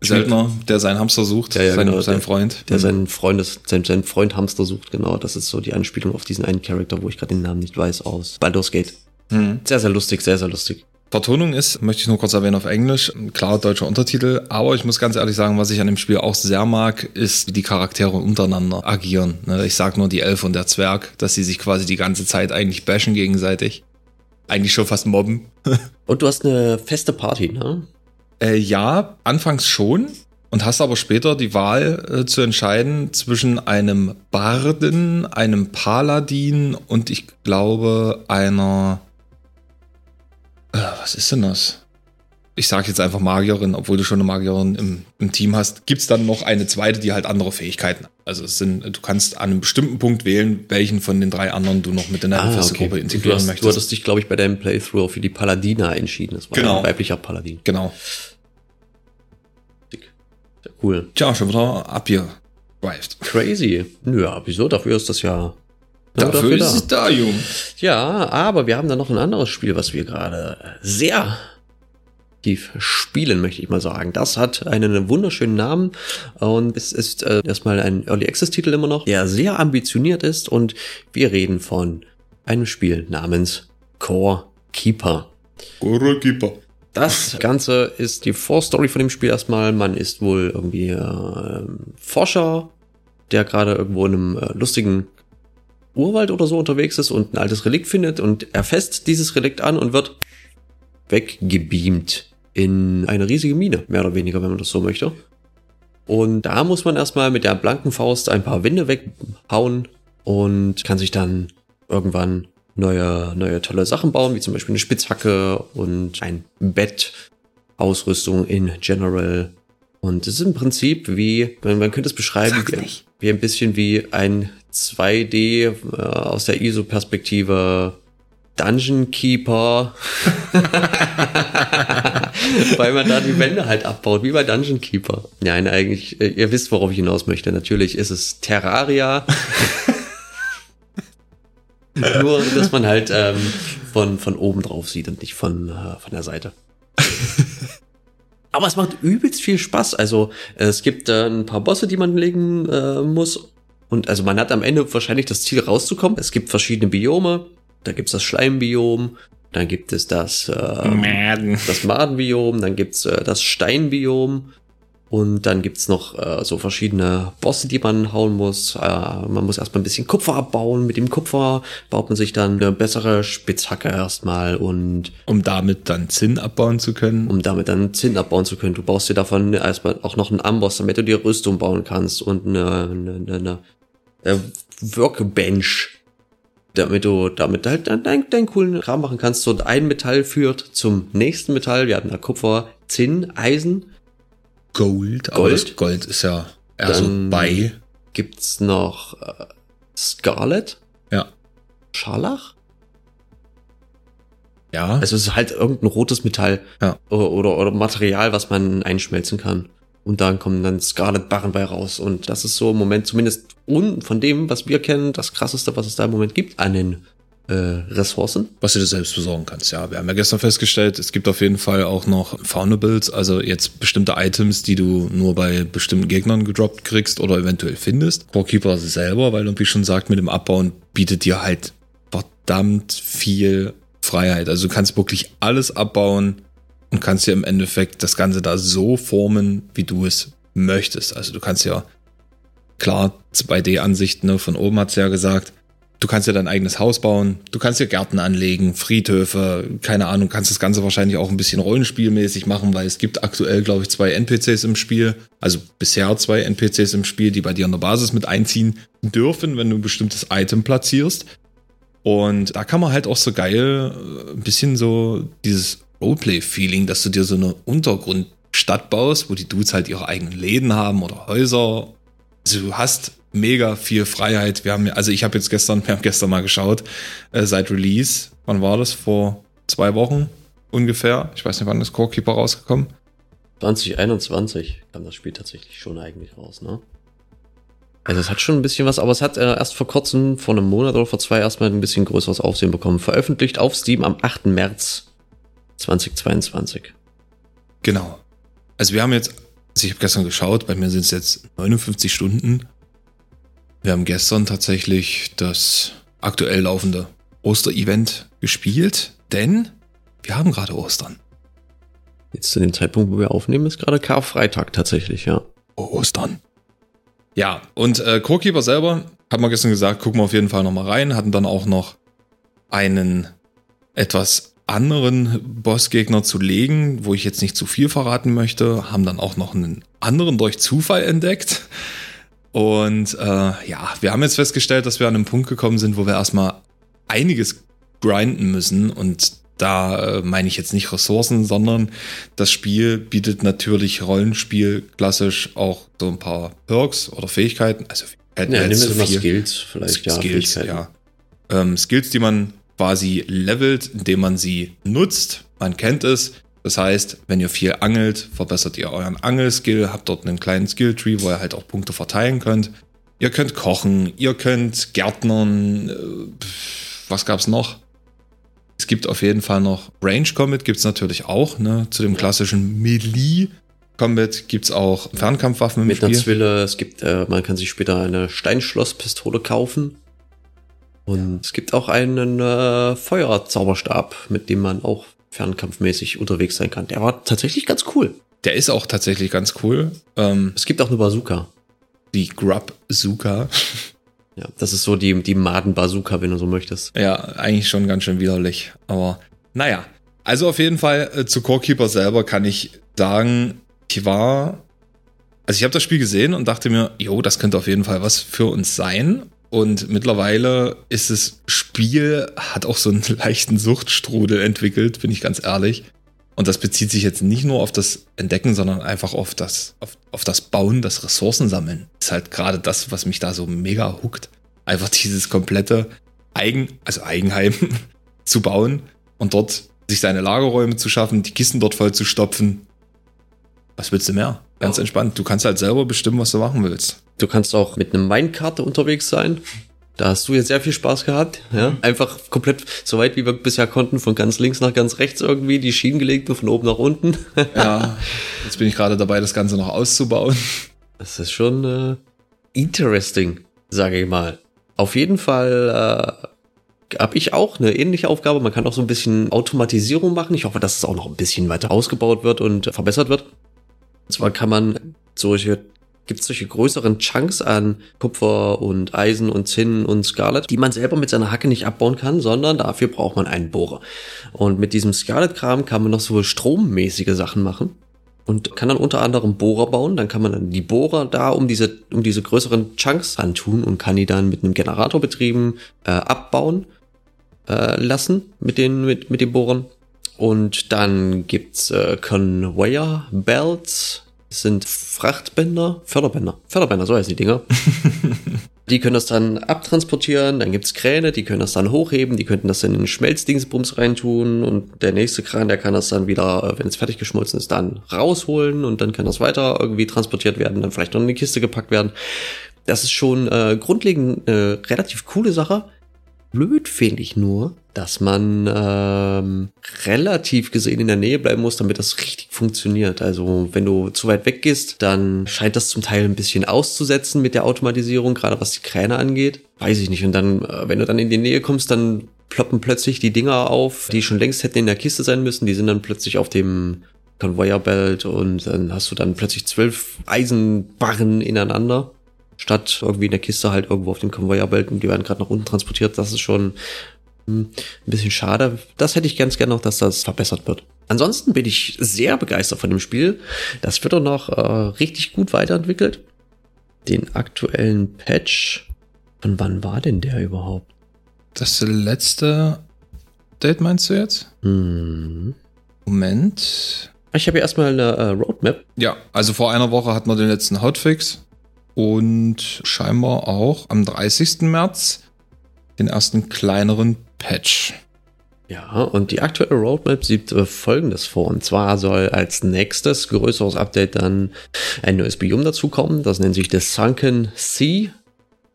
Söldner, der seinen Hamster sucht, ja, ja, sein, genau, sein Freund. Der, der seinen Freund, ist, sein, sein Freund Hamster sucht, genau. Das ist so die Anspielung auf diesen einen Charakter, wo ich gerade den Namen nicht weiß, aus Baldur's Gate. Mhm. Sehr, sehr lustig, sehr, sehr lustig. Vertonung ist, möchte ich nur kurz erwähnen, auf Englisch, klar deutscher Untertitel, aber ich muss ganz ehrlich sagen, was ich an dem Spiel auch sehr mag, ist, wie die Charaktere untereinander agieren. Ne, ich sag nur die Elf und der Zwerg, dass sie sich quasi die ganze Zeit eigentlich bashen gegenseitig. Eigentlich schon fast mobben. und du hast eine feste Party, ne? Äh, ja, anfangs schon. Und hast aber später die Wahl äh, zu entscheiden zwischen einem Barden, einem Paladin und ich glaube einer was ist denn das? Ich sage jetzt einfach Magierin, obwohl du schon eine Magierin im, im Team hast. Gibt es dann noch eine zweite, die halt andere Fähigkeiten hat? Also es sind, du kannst an einem bestimmten Punkt wählen, welchen von den drei anderen du noch mit in deine ah, feste okay. Gruppe integrieren du hast, möchtest. Du hattest dich, glaube ich, bei deinem Playthrough für die Paladina entschieden. Das war genau. ein weiblicher Paladin. Genau. Sehr cool. Tja, schon wieder abgeweift. Crazy. Ja, wieso? Dafür ist das ja Dafür, dafür ist es da, Jung. Ja, aber wir haben da noch ein anderes Spiel, was wir gerade sehr tief spielen, möchte ich mal sagen. Das hat einen wunderschönen Namen und es ist äh, erstmal ein Early Access Titel immer noch, der sehr ambitioniert ist und wir reden von einem Spiel namens Core Keeper. Core Keeper. Das Ganze ist die Vorstory von dem Spiel erstmal. Man ist wohl irgendwie äh, Forscher, der gerade irgendwo in einem äh, lustigen Urwald oder so unterwegs ist und ein altes Relikt findet und er fest dieses Relikt an und wird weggebeamt in eine riesige Mine, mehr oder weniger, wenn man das so möchte. Und da muss man erstmal mit der blanken Faust ein paar Wände weghauen und kann sich dann irgendwann neue, neue tolle Sachen bauen, wie zum Beispiel eine Spitzhacke und ein Bett, Ausrüstung in General. Und es ist im Prinzip wie, man, man könnte es beschreiben, wie, wie, ein bisschen wie ein 2D äh, aus der ISO-Perspektive Dungeon Keeper. Weil man da die Wände halt abbaut, wie bei Dungeon Keeper. Nein, eigentlich, äh, ihr wisst, worauf ich hinaus möchte. Natürlich ist es Terraria. Nur, dass man halt ähm, von, von oben drauf sieht und nicht von, äh, von der Seite. Aber es macht übelst viel Spaß. Also es gibt äh, ein paar Bosse, die man legen äh, muss. Und also man hat am Ende wahrscheinlich das Ziel rauszukommen. Es gibt verschiedene Biome. Da gibt's das Schleimbiom, dann gibt es das, äh, Maden. das Madenbiom, dann gibt's äh, das Steinbiom und dann gibt's noch äh, so verschiedene Bosse, die man hauen muss. Äh, man muss erstmal ein bisschen Kupfer abbauen. Mit dem Kupfer baut man sich dann eine bessere Spitzhacke erstmal und. Um damit dann Zinn abbauen zu können. Um damit dann Zinn abbauen zu können. Du baust dir davon erstmal auch noch einen Amboss, damit du dir Rüstung bauen kannst und eine, eine, eine, eine äh, Workbench damit du damit halt deinen, deinen coolen Kram machen kannst. So ein Metall führt zum nächsten Metall. Wir hatten da Kupfer, Zinn, Eisen. Gold. Gold. Gold ist ja eher so bei. Gibt's noch äh, Scarlet? Ja. Scharlach? Ja. Also es ist halt irgendein rotes Metall ja. oder, oder, oder Material, was man einschmelzen kann. Und dann kommen dann Scarlet Barren bei raus. Und das ist so im Moment zumindest un von dem, was wir kennen, das krasseste, was es da im Moment gibt an den äh, Ressourcen. Was du dir selbst besorgen kannst, ja. Wir haben ja gestern festgestellt, es gibt auf jeden Fall auch noch Faunables, also jetzt bestimmte Items, die du nur bei bestimmten Gegnern gedroppt kriegst oder eventuell findest. Core selber, weil wie schon sagt, mit dem Abbauen bietet dir halt verdammt viel Freiheit. Also du kannst wirklich alles abbauen, und kannst ja im Endeffekt das Ganze da so formen, wie du es möchtest. Also du kannst ja, klar, 2D-Ansicht, ne, von oben hat's ja gesagt, du kannst ja dein eigenes Haus bauen, du kannst ja Gärten anlegen, Friedhöfe, keine Ahnung, kannst das Ganze wahrscheinlich auch ein bisschen rollenspielmäßig machen, weil es gibt aktuell, glaube ich, zwei NPCs im Spiel, also bisher zwei NPCs im Spiel, die bei dir in der Basis mit einziehen dürfen, wenn du ein bestimmtes Item platzierst. Und da kann man halt auch so geil äh, ein bisschen so dieses Roleplay-Feeling, dass du dir so eine Untergrundstadt baust, wo die Dudes halt ihre eigenen Läden haben oder Häuser. Also du hast mega viel Freiheit. Wir haben, also ich habe jetzt gestern, wir haben gestern mal geschaut, äh, seit Release, wann war das? Vor zwei Wochen ungefähr. Ich weiß nicht, wann ist Corekeeper rausgekommen. 2021 kam das Spiel tatsächlich schon eigentlich raus, ne? Also es hat schon ein bisschen was, aber es hat äh, erst vor kurzem, vor einem Monat oder vor zwei erstmal ein bisschen größeres Aufsehen bekommen. Veröffentlicht auf Steam am 8. März 2022. Genau. Also wir haben jetzt, also ich habe gestern geschaut, bei mir sind es jetzt 59 Stunden. Wir haben gestern tatsächlich das aktuell laufende Osterevent gespielt, denn wir haben gerade Ostern. Jetzt zu dem Zeitpunkt, wo wir aufnehmen, ist gerade Karfreitag tatsächlich, ja. Oh, Ostern. Ja, und äh, Crowkeeper selber, hat man gestern gesagt, gucken wir auf jeden Fall nochmal rein, hatten dann auch noch einen etwas anderen Bossgegner zu legen, wo ich jetzt nicht zu viel verraten möchte, haben dann auch noch einen anderen durch Zufall entdeckt. Und äh, ja, wir haben jetzt festgestellt, dass wir an einem Punkt gekommen sind, wo wir erstmal einiges grinden müssen. Und da äh, meine ich jetzt nicht Ressourcen, sondern das Spiel bietet natürlich Rollenspiel klassisch auch so ein paar Perks oder Fähigkeiten. Also Fähigkeiten ja, nimm so mal Skills vielleicht, ja. Skills, ja. Ähm, Skills, die man quasi levelt, indem man sie nutzt. Man kennt es. Das heißt, wenn ihr viel angelt, verbessert ihr euren Angelskill, habt dort einen kleinen Skilltree, wo ihr halt auch Punkte verteilen könnt. Ihr könnt kochen, ihr könnt Gärtnern, äh, was gab's noch? Es gibt auf jeden Fall noch Range Combat, gibt's natürlich auch, ne? Zu dem klassischen Melee Combat gibt's auch Fernkampfwaffen im Mit Spiel. Mit einer Zwille, es gibt, äh, man kann sich später eine Steinschlosspistole kaufen. Und es gibt auch einen äh, Feuerzauberstab, mit dem man auch fernkampfmäßig unterwegs sein kann. Der war tatsächlich ganz cool. Der ist auch tatsächlich ganz cool. Ähm, es gibt auch eine Bazooka. Die Grub-Bazooka. Ja, das ist so die, die Maden-Bazooka, wenn du so möchtest. Ja, eigentlich schon ganz schön widerlich. Aber naja. Also auf jeden Fall äh, zu Corekeeper selber kann ich sagen, ich war. Also ich habe das Spiel gesehen und dachte mir, jo, das könnte auf jeden Fall was für uns sein. Und mittlerweile ist das Spiel, hat auch so einen leichten Suchtstrudel entwickelt, bin ich ganz ehrlich. Und das bezieht sich jetzt nicht nur auf das Entdecken, sondern einfach auf das, auf, auf das Bauen, das Ressourcensammeln. Ist halt gerade das, was mich da so mega huckt. Einfach dieses komplette Eigen, also Eigenheim, zu bauen und dort sich seine Lagerräume zu schaffen, die Kisten dort voll zu stopfen. Was willst du mehr? Ganz entspannt. Du kannst halt selber bestimmen, was du machen willst. Du kannst auch mit einem Minecart unterwegs sein. Da hast du jetzt sehr viel Spaß gehabt. Ja? Mhm. Einfach komplett so weit, wie wir bisher konnten, von ganz links nach ganz rechts irgendwie, die Schienen gelegt und von oben nach unten. ja, jetzt bin ich gerade dabei, das Ganze noch auszubauen. Das ist schon äh, interesting, sage ich mal. Auf jeden Fall äh, habe ich auch eine ähnliche Aufgabe. Man kann auch so ein bisschen Automatisierung machen. Ich hoffe, dass es auch noch ein bisschen weiter ausgebaut wird und verbessert wird. Und zwar kann man solche gibt es solche größeren Chunks an Kupfer und Eisen und Zinn und Scarlet, die man selber mit seiner Hacke nicht abbauen kann, sondern dafür braucht man einen Bohrer. Und mit diesem Scarlet-Kram kann man noch so strommäßige Sachen machen und kann dann unter anderem Bohrer bauen. Dann kann man dann die Bohrer da um diese, um diese größeren Chunks antun und kann die dann mit einem Generator betrieben äh, abbauen äh, lassen mit den, mit, mit den Bohrern. Und dann gibt's äh, Conveyor Belts, sind Frachtbänder, Förderbänder, Förderbänder, so heißen die Dinger. die können das dann abtransportieren, dann gibt's Kräne, die können das dann hochheben, die könnten das in den Schmelzdingsbums reintun und der nächste Kran, der kann das dann wieder, wenn es fertig geschmolzen ist, dann rausholen und dann kann das weiter irgendwie transportiert werden, dann vielleicht noch in die Kiste gepackt werden. Das ist schon äh, grundlegend eine relativ coole Sache. Blöd finde ich nur, dass man ähm, relativ gesehen in der Nähe bleiben muss, damit das richtig funktioniert. Also wenn du zu weit weg gehst, dann scheint das zum Teil ein bisschen auszusetzen mit der Automatisierung, gerade was die Kräne angeht. Weiß ich nicht. Und dann, äh, wenn du dann in die Nähe kommst, dann ploppen plötzlich die Dinger auf, die schon längst hätten in der Kiste sein müssen. Die sind dann plötzlich auf dem Conveyor Belt und dann hast du dann plötzlich zwölf Eisenbarren ineinander statt irgendwie in der Kiste halt irgendwo auf dem Conveyor Belt und die werden gerade nach unten transportiert. Das ist schon hm, ein bisschen schade. Das hätte ich ganz gerne noch, dass das verbessert wird. Ansonsten bin ich sehr begeistert von dem Spiel. Das wird auch noch äh, richtig gut weiterentwickelt. Den aktuellen Patch, von wann war denn der überhaupt? Das letzte Date meinst du jetzt? Hm. Moment. Ich habe hier erstmal eine äh, Roadmap. Ja, also vor einer Woche hatten wir den letzten Hotfix und scheinbar auch am 30. März den ersten kleineren Patch. Ja, und die aktuelle Roadmap sieht äh, folgendes vor. Und zwar soll als nächstes größeres Update dann ein neues Biom dazukommen. Das nennt sich das Sunken Sea.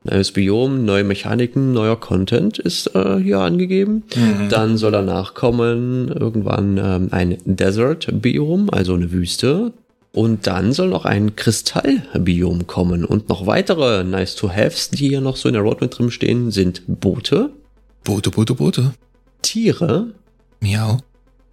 Neues Biom, neue Mechaniken, neuer Content ist äh, hier angegeben. Mhm. Dann soll danach kommen irgendwann ähm, ein Desert Biom, also eine Wüste. Und dann soll noch ein Kristallbiom kommen. Und noch weitere Nice-to-Haves, die hier noch so in der Roadmap drin stehen, sind Boote, Boote, Boote, Boote. Tiere. Miau.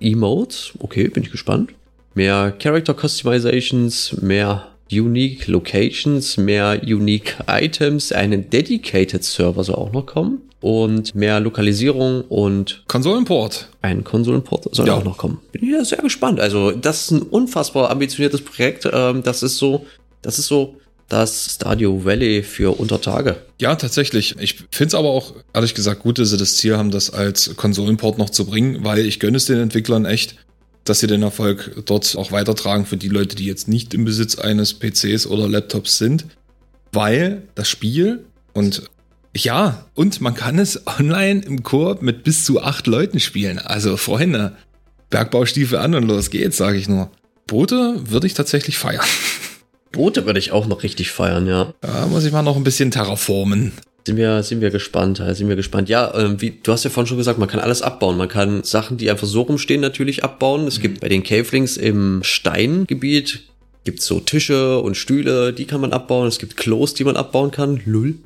Emotes. Okay, bin ich gespannt. Mehr Character Customizations, mehr Unique Locations, mehr Unique Items, einen Dedicated Server soll auch noch kommen und mehr Lokalisierung und Konsolenport. Ein Konsolenport soll ja. auch noch kommen. Bin ich ja sehr gespannt. Also das ist ein unfassbar ambitioniertes Projekt. Ähm, das ist so, das ist so das Stadio Valley für Untertage. Ja, tatsächlich. Ich finde es aber auch, ehrlich gesagt, gut, dass sie das Ziel haben, das als Konsolenport noch zu bringen, weil ich gönne es den Entwicklern echt, dass sie den Erfolg dort auch weitertragen für die Leute, die jetzt nicht im Besitz eines PCs oder Laptops sind. Weil das Spiel und ja, und man kann es online im Koop mit bis zu acht Leuten spielen. Also Freunde, Bergbaustiefel an und los geht's, sage ich nur. Boote würde ich tatsächlich feiern. Boote würde ich auch noch richtig feiern, ja. Da muss ich mal noch ein bisschen terraformen. Sind wir, sind wir gespannt, sind wir gespannt. Ja, äh, wie, du hast ja vorhin schon gesagt, man kann alles abbauen. Man kann Sachen, die einfach so rumstehen, natürlich abbauen. Es mhm. gibt bei den Cavelings im Steingebiet gibt's so Tische und Stühle, die kann man abbauen. Es gibt Klos, die man abbauen kann. Lull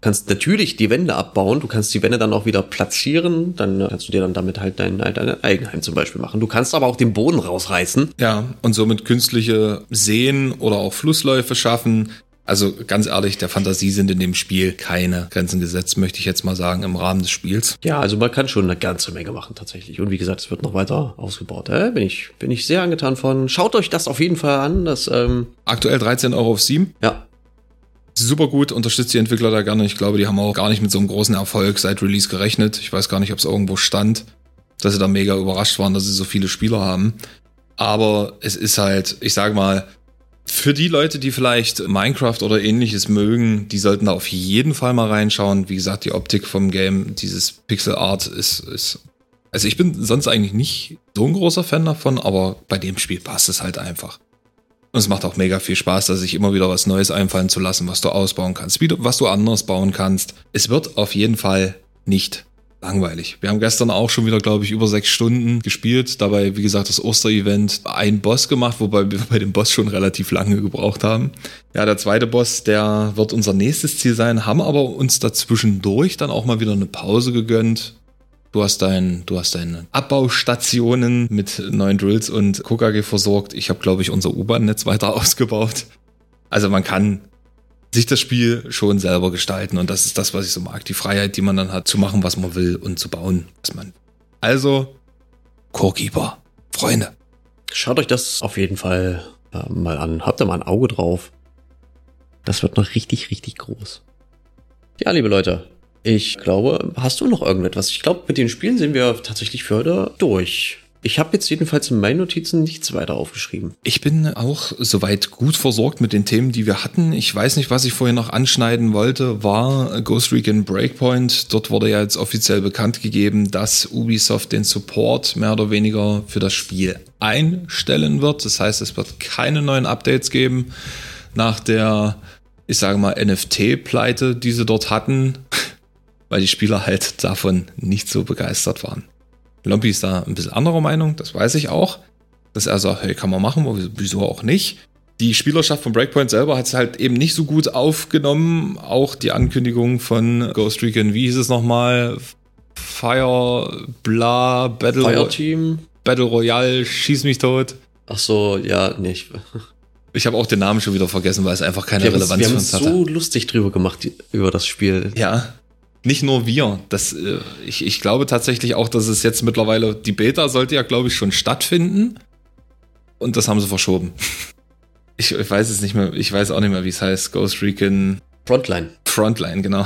kannst natürlich die Wände abbauen, du kannst die Wände dann auch wieder platzieren, dann kannst du dir dann damit halt dein, dein Eigenheim zum Beispiel machen. Du kannst aber auch den Boden rausreißen. Ja, und somit künstliche Seen oder auch Flussläufe schaffen. Also ganz ehrlich, der Fantasie sind in dem Spiel keine Grenzen gesetzt, möchte ich jetzt mal sagen, im Rahmen des Spiels. Ja, also man kann schon eine ganze Menge machen tatsächlich. Und wie gesagt, es wird noch weiter ausgebaut. Äh, bin, ich, bin ich sehr angetan von. Schaut euch das auf jeden Fall an. Das, ähm Aktuell 13 Euro auf Steam. Ja, super gut, unterstützt die Entwickler da gerne. Ich glaube, die haben auch gar nicht mit so einem großen Erfolg seit Release gerechnet. Ich weiß gar nicht, ob es irgendwo stand, dass sie da mega überrascht waren, dass sie so viele Spieler haben. Aber es ist halt, ich sag mal, für die Leute, die vielleicht Minecraft oder ähnliches mögen, die sollten da auf jeden Fall mal reinschauen. Wie gesagt, die Optik vom Game, dieses Pixel Art ist, ist Also ich bin sonst eigentlich nicht so ein großer Fan davon, aber bei dem Spiel passt es halt einfach. Und es macht auch mega viel Spaß, da sich immer wieder was Neues einfallen zu lassen, was du ausbauen kannst, was du anders bauen kannst. Es wird auf jeden Fall nicht langweilig. Wir haben gestern auch schon wieder, glaube ich, über sechs Stunden gespielt. Dabei, wie gesagt, das Osterevent ein Boss gemacht, wobei wir bei dem Boss schon relativ lange gebraucht haben. Ja, der zweite Boss, der wird unser nächstes Ziel sein, haben aber uns dazwischendurch dann auch mal wieder eine Pause gegönnt. Du hast dein, du hast deine Abbaustationen mit neuen Drills und KKG versorgt. Ich habe, glaube ich, unser U-Bahn-Netz weiter ausgebaut. Also man kann sich das Spiel schon selber gestalten. Und das ist das, was ich so mag. Die Freiheit, die man dann hat, zu machen, was man will und zu bauen, was man. Also, Core-Keeper, Freunde. Schaut euch das auf jeden Fall äh, mal an. Habt da mal ein Auge drauf. Das wird noch richtig, richtig groß. Ja, liebe Leute, ich glaube, hast du noch irgendetwas? Ich glaube, mit den Spielen sind wir tatsächlich für heute durch. Ich habe jetzt jedenfalls in meinen Notizen nichts weiter aufgeschrieben. Ich bin auch soweit gut versorgt mit den Themen, die wir hatten. Ich weiß nicht, was ich vorher noch anschneiden wollte, war Ghost Recon Breakpoint. Dort wurde ja jetzt offiziell bekannt gegeben, dass Ubisoft den Support mehr oder weniger für das Spiel einstellen wird. Das heißt, es wird keine neuen Updates geben nach der, ich sage mal, NFT-Pleite, die sie dort hatten, weil die Spieler halt davon nicht so begeistert waren. Lompi ist da ein bisschen anderer Meinung, das weiß ich auch. Dass er sagt, hey, kann man machen, wieso auch nicht. Die Spielerschaft von Breakpoint selber hat es halt eben nicht so gut aufgenommen. Auch die Ankündigung von Ghost Recon, wie hieß es nochmal? Fire, bla, Battle, Fire Team. Battle Royale, schieß mich tot. Ach so, ja, nicht. Ich habe auch den Namen schon wieder vergessen, weil es einfach keine wir Relevanz für uns hatte. Wir haben so lustig drüber gemacht, über das Spiel. Ja, nicht nur wir. Das, äh, ich, ich glaube tatsächlich auch, dass es jetzt mittlerweile, die Beta sollte ja, glaube ich, schon stattfinden. Und das haben sie verschoben. Ich, ich weiß es nicht mehr, ich weiß auch nicht mehr, wie es heißt. Ghost Recon. Frontline. Frontline, genau.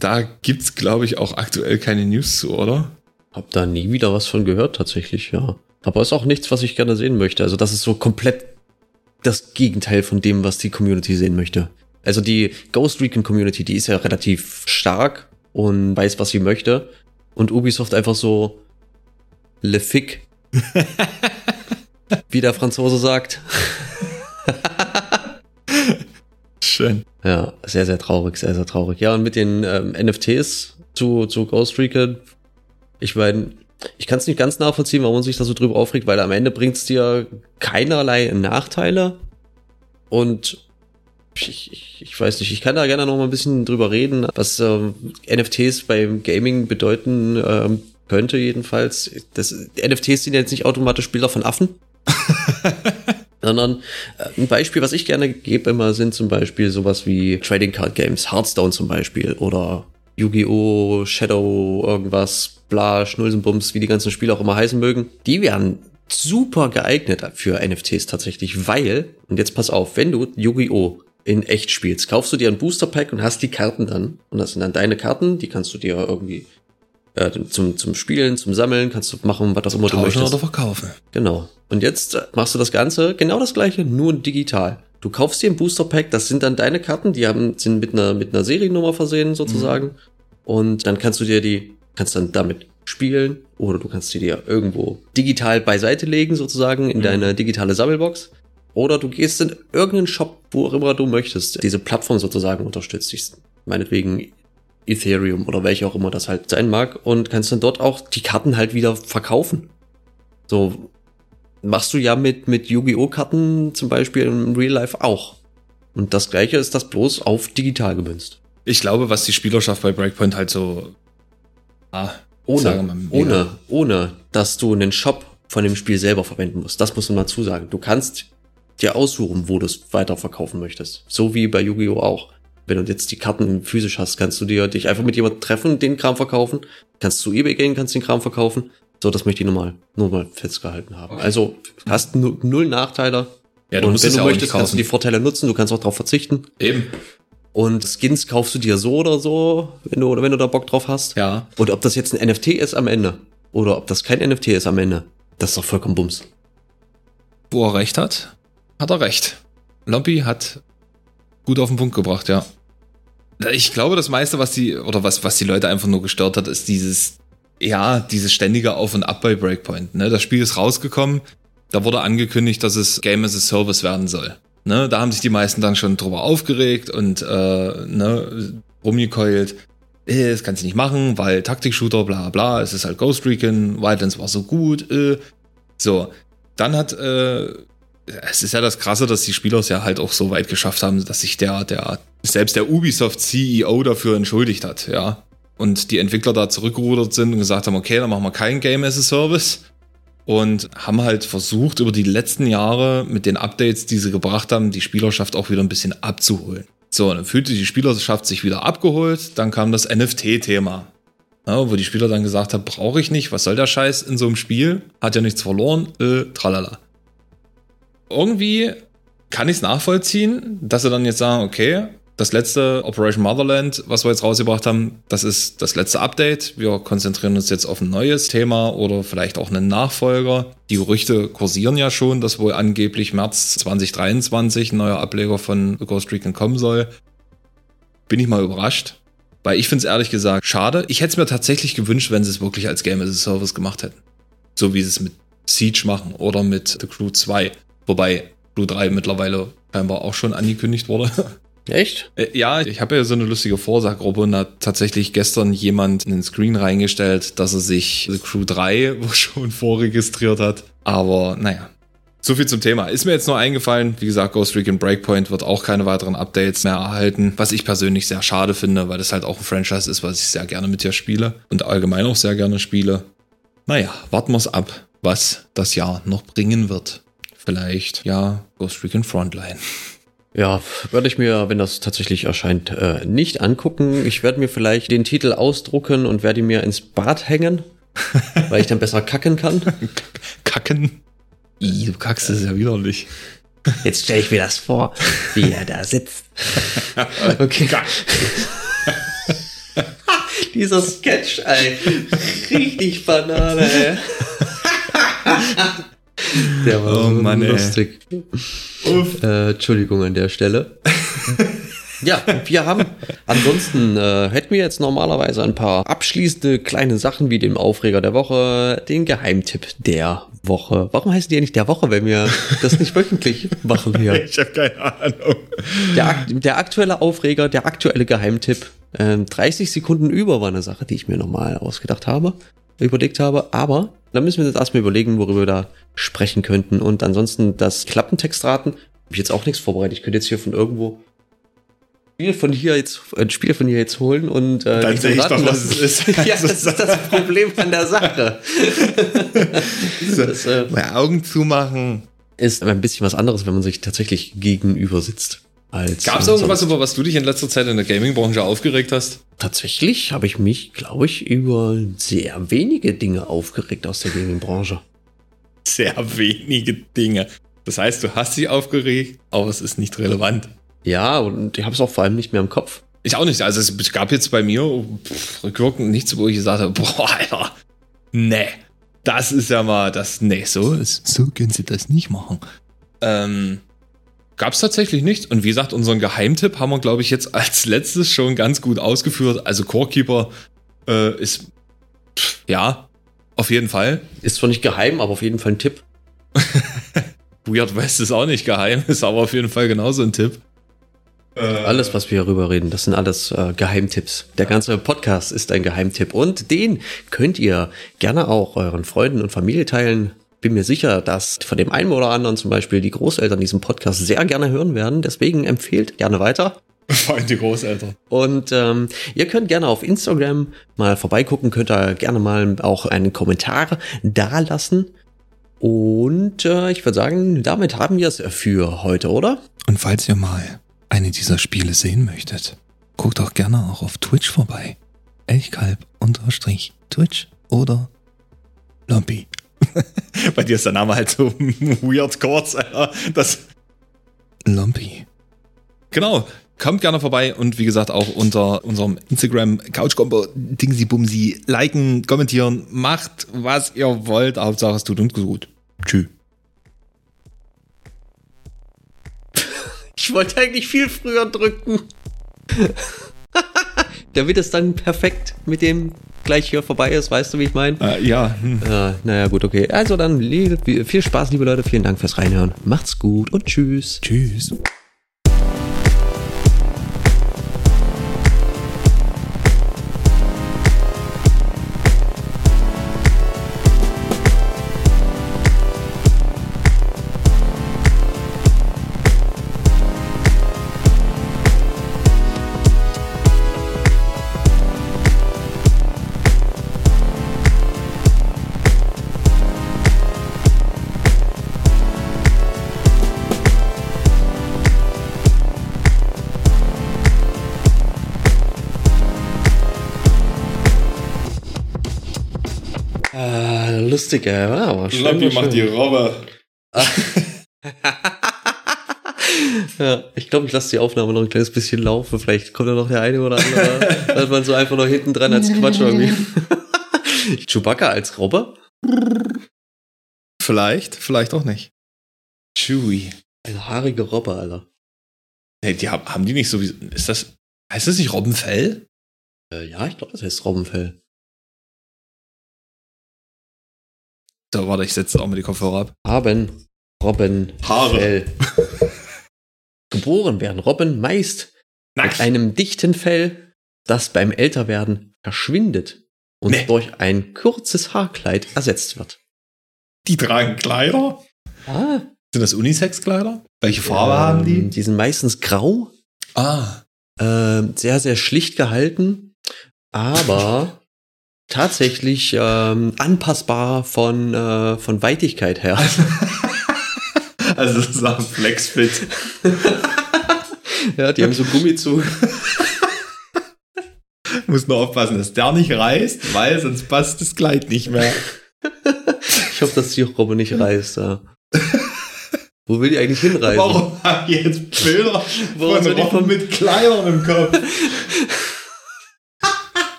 Da gibt's, glaube ich, auch aktuell keine News zu, oder? Hab da nie wieder was von gehört, tatsächlich, ja. Aber ist auch nichts, was ich gerne sehen möchte. Also, das ist so komplett das Gegenteil von dem, was die Community sehen möchte. Also die Ghost Recon Community, die ist ja relativ stark und weiß, was sie möchte. Und Ubisoft einfach so le fic. wie der Franzose sagt. Schön. Ja, sehr, sehr traurig, sehr, sehr traurig. Ja, und mit den ähm, NFTs zu, zu Ghost Recon, ich meine, ich kann es nicht ganz nachvollziehen, warum man sich da so drüber aufregt, weil am Ende bringt es dir keinerlei Nachteile. Und ich, ich, ich, weiß nicht, ich kann da gerne noch mal ein bisschen drüber reden, was ähm, NFTs beim Gaming bedeuten ähm, könnte jedenfalls. Das, NFTs sind jetzt nicht automatisch Bilder von Affen. sondern äh, ein Beispiel, was ich gerne gebe immer, sind zum Beispiel sowas wie Trading Card Games, Hearthstone zum Beispiel oder Yu-Gi-Oh!, Shadow, irgendwas, bla, Schnulsenbums, wie die ganzen Spiele auch immer heißen mögen. Die werden super geeignet für NFTs tatsächlich, weil, und jetzt pass auf, wenn du Yu-Gi-Oh! In echt spielst, kaufst du dir ein Booster Pack und hast die Karten dann. Und das sind dann deine Karten, die kannst du dir irgendwie äh, zum, zum Spielen, zum Sammeln, kannst du machen, was das immer du möchtest. oder verkaufen. Genau. Und jetzt äh, machst du das Ganze, genau das gleiche, nur digital. Du kaufst dir ein Booster Pack, das sind dann deine Karten, die haben, sind mit einer, mit einer Seriennummer versehen sozusagen. Mhm. Und dann kannst du dir die, kannst dann damit spielen oder du kannst sie dir irgendwo digital beiseite legen sozusagen in mhm. deine digitale Sammelbox. Oder du gehst in irgendeinen Shop, wo auch immer du möchtest, diese Plattform sozusagen unterstützt. Ich, meinetwegen Ethereum oder welche auch immer das halt sein mag und kannst dann dort auch die Karten halt wieder verkaufen. So machst du ja mit, mit Yu-Gi-Oh! Karten zum Beispiel im Real Life auch. Und das gleiche ist das bloß auf digital gemünzt. Ich glaube, was die Spielerschaft bei Breakpoint halt so. Ah, ohne, mal, ohne, ohne, dass du einen Shop von dem Spiel selber verwenden musst. Das muss man mal zusagen. Du kannst dir aussuchen, wo du es weiterverkaufen möchtest. So wie bei Yu-Gi-Oh! auch. Wenn du jetzt die Karten physisch hast, kannst du dir dich einfach mit jemandem treffen, den Kram verkaufen. Kannst zu eBay gehen, kannst den Kram verkaufen. So, das möchte ich nur mal, nur mal festgehalten haben. Also, hast null Nachteile. Ja, du und musst wenn du ja möchtest, kannst du die Vorteile nutzen, du kannst auch darauf verzichten. Eben. Und Skins kaufst du dir so oder so, wenn du, wenn du da Bock drauf hast. Ja. Und ob das jetzt ein NFT ist am Ende oder ob das kein NFT ist am Ende, das ist doch vollkommen Bums. Wo er recht hat, hat er recht. Lompi hat gut auf den Punkt gebracht, ja. Ich glaube, das meiste, was die, oder was, was die Leute einfach nur gestört hat, ist dieses, ja, dieses ständige Auf und Ab bei Breakpoint. Ne? Das Spiel ist rausgekommen, da wurde angekündigt, dass es Game as a Service werden soll. Ne? Da haben sich die meisten dann schon drüber aufgeregt und äh, ne, rumgekeult. Äh, das kannst du nicht machen, weil Taktik-Shooter, bla bla, es ist halt Ghost Recon, Wildlands war so gut. Äh. So, dann hat äh, es ist ja das Krasse, dass die Spieler es ja halt auch so weit geschafft haben, dass sich der, der, selbst der Ubisoft CEO dafür entschuldigt hat, ja und die Entwickler da zurückgerudert sind und gesagt haben, okay, dann machen wir kein Game as a Service und haben halt versucht, über die letzten Jahre mit den Updates, die sie gebracht haben, die Spielerschaft auch wieder ein bisschen abzuholen. So, dann fühlte die Spielerschaft sich wieder abgeholt, dann kam das NFT-Thema. Ja, wo die Spieler dann gesagt haben, brauche ich nicht, was soll der Scheiß in so einem Spiel? Hat ja nichts verloren, äh, tralala. Irgendwie kann ich es nachvollziehen, dass sie dann jetzt sagen, okay, das letzte Operation Motherland, was wir jetzt rausgebracht haben, das ist das letzte Update. Wir konzentrieren uns jetzt auf ein neues Thema oder vielleicht auch einen Nachfolger. Die Gerüchte kursieren ja schon, dass wohl angeblich März 2023 ein neuer Ableger von The Ghost Recon kommen soll. Bin ich mal überrascht. Weil ich finde es ehrlich gesagt schade. Ich hätte es mir tatsächlich gewünscht, wenn sie es wirklich als Game as a Service gemacht hätten. So wie sie es mit Siege machen oder mit The Crew 2. Wobei Crew 3 mittlerweile scheinbar auch schon angekündigt wurde. Echt? Äh, ja, ich habe ja so eine lustige Vorsaggruppe und da hat tatsächlich gestern jemand einen Screen reingestellt, dass er sich The Crew 3 schon vorregistriert hat. Aber naja. So viel zum Thema. Ist mir jetzt nur eingefallen, wie gesagt, Ghost Recon Breakpoint wird auch keine weiteren Updates mehr erhalten, was ich persönlich sehr schade finde, weil das halt auch ein Franchise ist, was ich sehr gerne mit dir spiele und allgemein auch sehr gerne spiele. Naja, warten wir es ab, was das Jahr noch bringen wird. Vielleicht, ja, Ghost Recon Frontline. Ja, werde ich mir, wenn das tatsächlich erscheint, äh, nicht angucken. Ich werde mir vielleicht den Titel ausdrucken und werde ihn mir ins Bad hängen, weil ich dann besser kacken kann. Kacken? I, du kackst es ja widerlich. Jetzt stelle ich mir das vor, wie er da sitzt. Okay. Dieser Sketch, ey. Richtig Banane, ey. Der war oh, so Mann, lustig. Äh, Entschuldigung an der Stelle. ja, wir haben, ansonsten äh, hätten wir jetzt normalerweise ein paar abschließende kleine Sachen wie den Aufreger der Woche, den Geheimtipp der Woche. Warum heißt die ja nicht der Woche, wenn wir das nicht wöchentlich machen hier? Ich habe keine Ahnung. Der, der, aktuelle Aufreger, der aktuelle Geheimtipp. Ähm, 30 Sekunden über war eine Sache, die ich mir nochmal ausgedacht habe, überlegt habe, aber da müssen wir jetzt erstmal überlegen, worüber wir da sprechen könnten. Und ansonsten das Klappentextraten, habe ich jetzt auch nichts vorbereitet. Ich könnte jetzt hier von irgendwo Spiel von hier jetzt, ein Spiel von hier jetzt holen und äh, dann sehe ich doch, was es ist. ja, das ist das Problem an der Sache. das, äh, Augen zumachen. Ist ein bisschen was anderes, wenn man sich tatsächlich gegenüber sitzt. Gab es irgendwas, über was du dich in letzter Zeit in der Gaming-Branche aufgeregt hast? Tatsächlich habe ich mich, glaube ich, über sehr wenige Dinge aufgeregt aus der Gaming-Branche. Sehr wenige Dinge. Das heißt, du hast dich aufgeregt, aber es ist nicht relevant. Ja, und ich habe es auch vor allem nicht mehr im Kopf. Ich auch nicht. Also es gab jetzt bei mir pff, rückwirkend nichts, wo ich gesagt habe, boah, Alter, nee, das ist ja mal, das, nee, so, so können sie das nicht machen. Ähm, Gab es tatsächlich nicht. Und wie gesagt, unseren Geheimtipp haben wir, glaube ich, jetzt als letztes schon ganz gut ausgeführt. Also Corekeeper äh, ist, pff, ja, auf jeden Fall. Ist zwar nicht geheim, aber auf jeden Fall ein Tipp. Weird West ist auch nicht geheim, ist aber auf jeden Fall genauso ein Tipp. Äh, alles, was wir darüber reden, das sind alles äh, Geheimtipps. Der ganze Podcast ist ein Geheimtipp und den könnt ihr gerne auch euren Freunden und Familie teilen bin mir sicher, dass von dem einen oder anderen zum Beispiel die Großeltern diesen Podcast sehr gerne hören werden. Deswegen empfehlt gerne weiter. Vor allem die Großeltern. Und ähm, ihr könnt gerne auf Instagram mal vorbeigucken, könnt da gerne mal auch einen Kommentar da lassen. Und äh, ich würde sagen, damit haben wir es für heute, oder? Und falls ihr mal eine dieser Spiele sehen möchtet, guckt auch gerne auch auf Twitch vorbei. Elchkalb unterstrich Twitch oder Lompi. Bei dir ist der Name halt so weird kurz. Das Lumpy. Genau. Kommt gerne vorbei und wie gesagt auch unter unserem Instagram Couch Combo Dingsy Bumsy liken, kommentieren, macht was ihr wollt. Hauptsache es tut uns gut. Tschüss. Ich wollte eigentlich viel früher drücken. Damit es dann perfekt mit dem gleich hier vorbei ist, weißt du, wie ich meine? Äh, ja. Hm. Äh, naja, gut, okay. Also dann viel Spaß, liebe Leute. Vielen Dank fürs Reinhören. Macht's gut und tschüss. Tschüss. Lustig, ja, aber schön. Macht die Robbe. ja, ich glaube, ich lasse die Aufnahme noch ein kleines bisschen laufen. Vielleicht kommt da noch der eine oder andere. dass man so einfach noch hinten dran als Quatsch irgendwie. Chewbacca als Robbe? Vielleicht, vielleicht auch nicht. Chewie. Eine haarige Robbe, Alter. Nee, die haben, haben die nicht sowieso. Ist das. Heißt das nicht Robbenfell? Äh, ja, ich glaube, das heißt Robbenfell. So, warte, ich setze auch mal die Kopfhörer ab. Haben Robben Haare. Fell. Geboren werden Robben meist Nackt. mit einem dichten Fell, das beim Älterwerden verschwindet und nee. durch ein kurzes Haarkleid ersetzt wird. Die tragen Kleider? Ah. Sind das Unisex-Kleider? Welche Farbe ähm, haben die? Die sind meistens grau. Ah. Äh, sehr, sehr schlicht gehalten, aber tatsächlich ähm, anpassbar von, äh, von Weitigkeit her. also das ist ein Flexfit. ja, die haben so Gummizug. Muss nur aufpassen, dass der nicht reißt, weil sonst passt das Kleid nicht mehr. ich hoffe, dass die Robbe nicht reißt. Ja. Wo will die eigentlich hinreisen? Warum haben die jetzt Bilder Warum von Robben mit Kleidern im Kopf?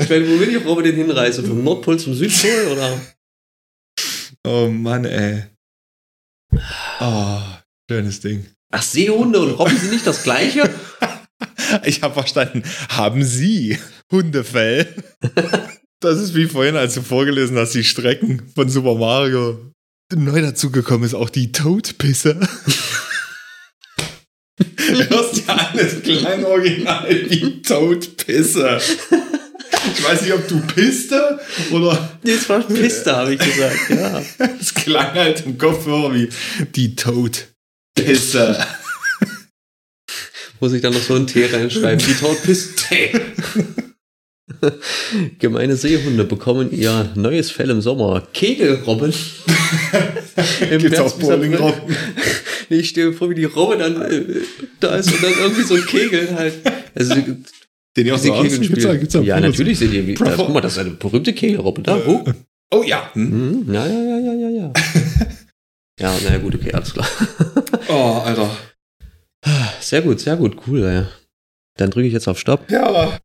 Ich meine, wo will die Robbe denn hinreisen? Vom Nordpol zum Südpol oder? Oh Mann, ey. Oh, schönes Ding. Ach, Seehunde und Robben sind nicht das gleiche? ich habe verstanden. Haben Sie Hundefell? Das ist wie vorhin, als du vorgelesen hast, die Strecken von Super Mario. Neu dazugekommen ist auch die Toadpisse. Hörst ja alles klein original wie Toadpisse. Ich weiß nicht, ob du Piste oder. Nee, es war Piste, habe ich gesagt, ja. Es klang halt im Kopfhörer wie die Todpisse. Muss ich dann noch so ein T reinschreiben? Die Todpiste. Gemeine Seehunde bekommen ihr neues Fell im Sommer. Kegelrobben. Im Gibt's auch Bowlingrobben? Nee, ich stelle mir vor, wie die Robbe dann äh, da ist und dann irgendwie so ein Kegel halt. Also den ihr auch so Kegel gibt's da, gibt's da Ja, natürlich sind die. Das, guck mal, das ist eine berühmte Kegelrobbe da. Oh, oh ja. Hm. Ja, ja, ja, ja, ja, ja. ja, naja, gut, okay, alles klar. oh, Alter. Sehr gut, sehr gut, cool, ey. Dann drücke ich jetzt auf Stopp. Ja.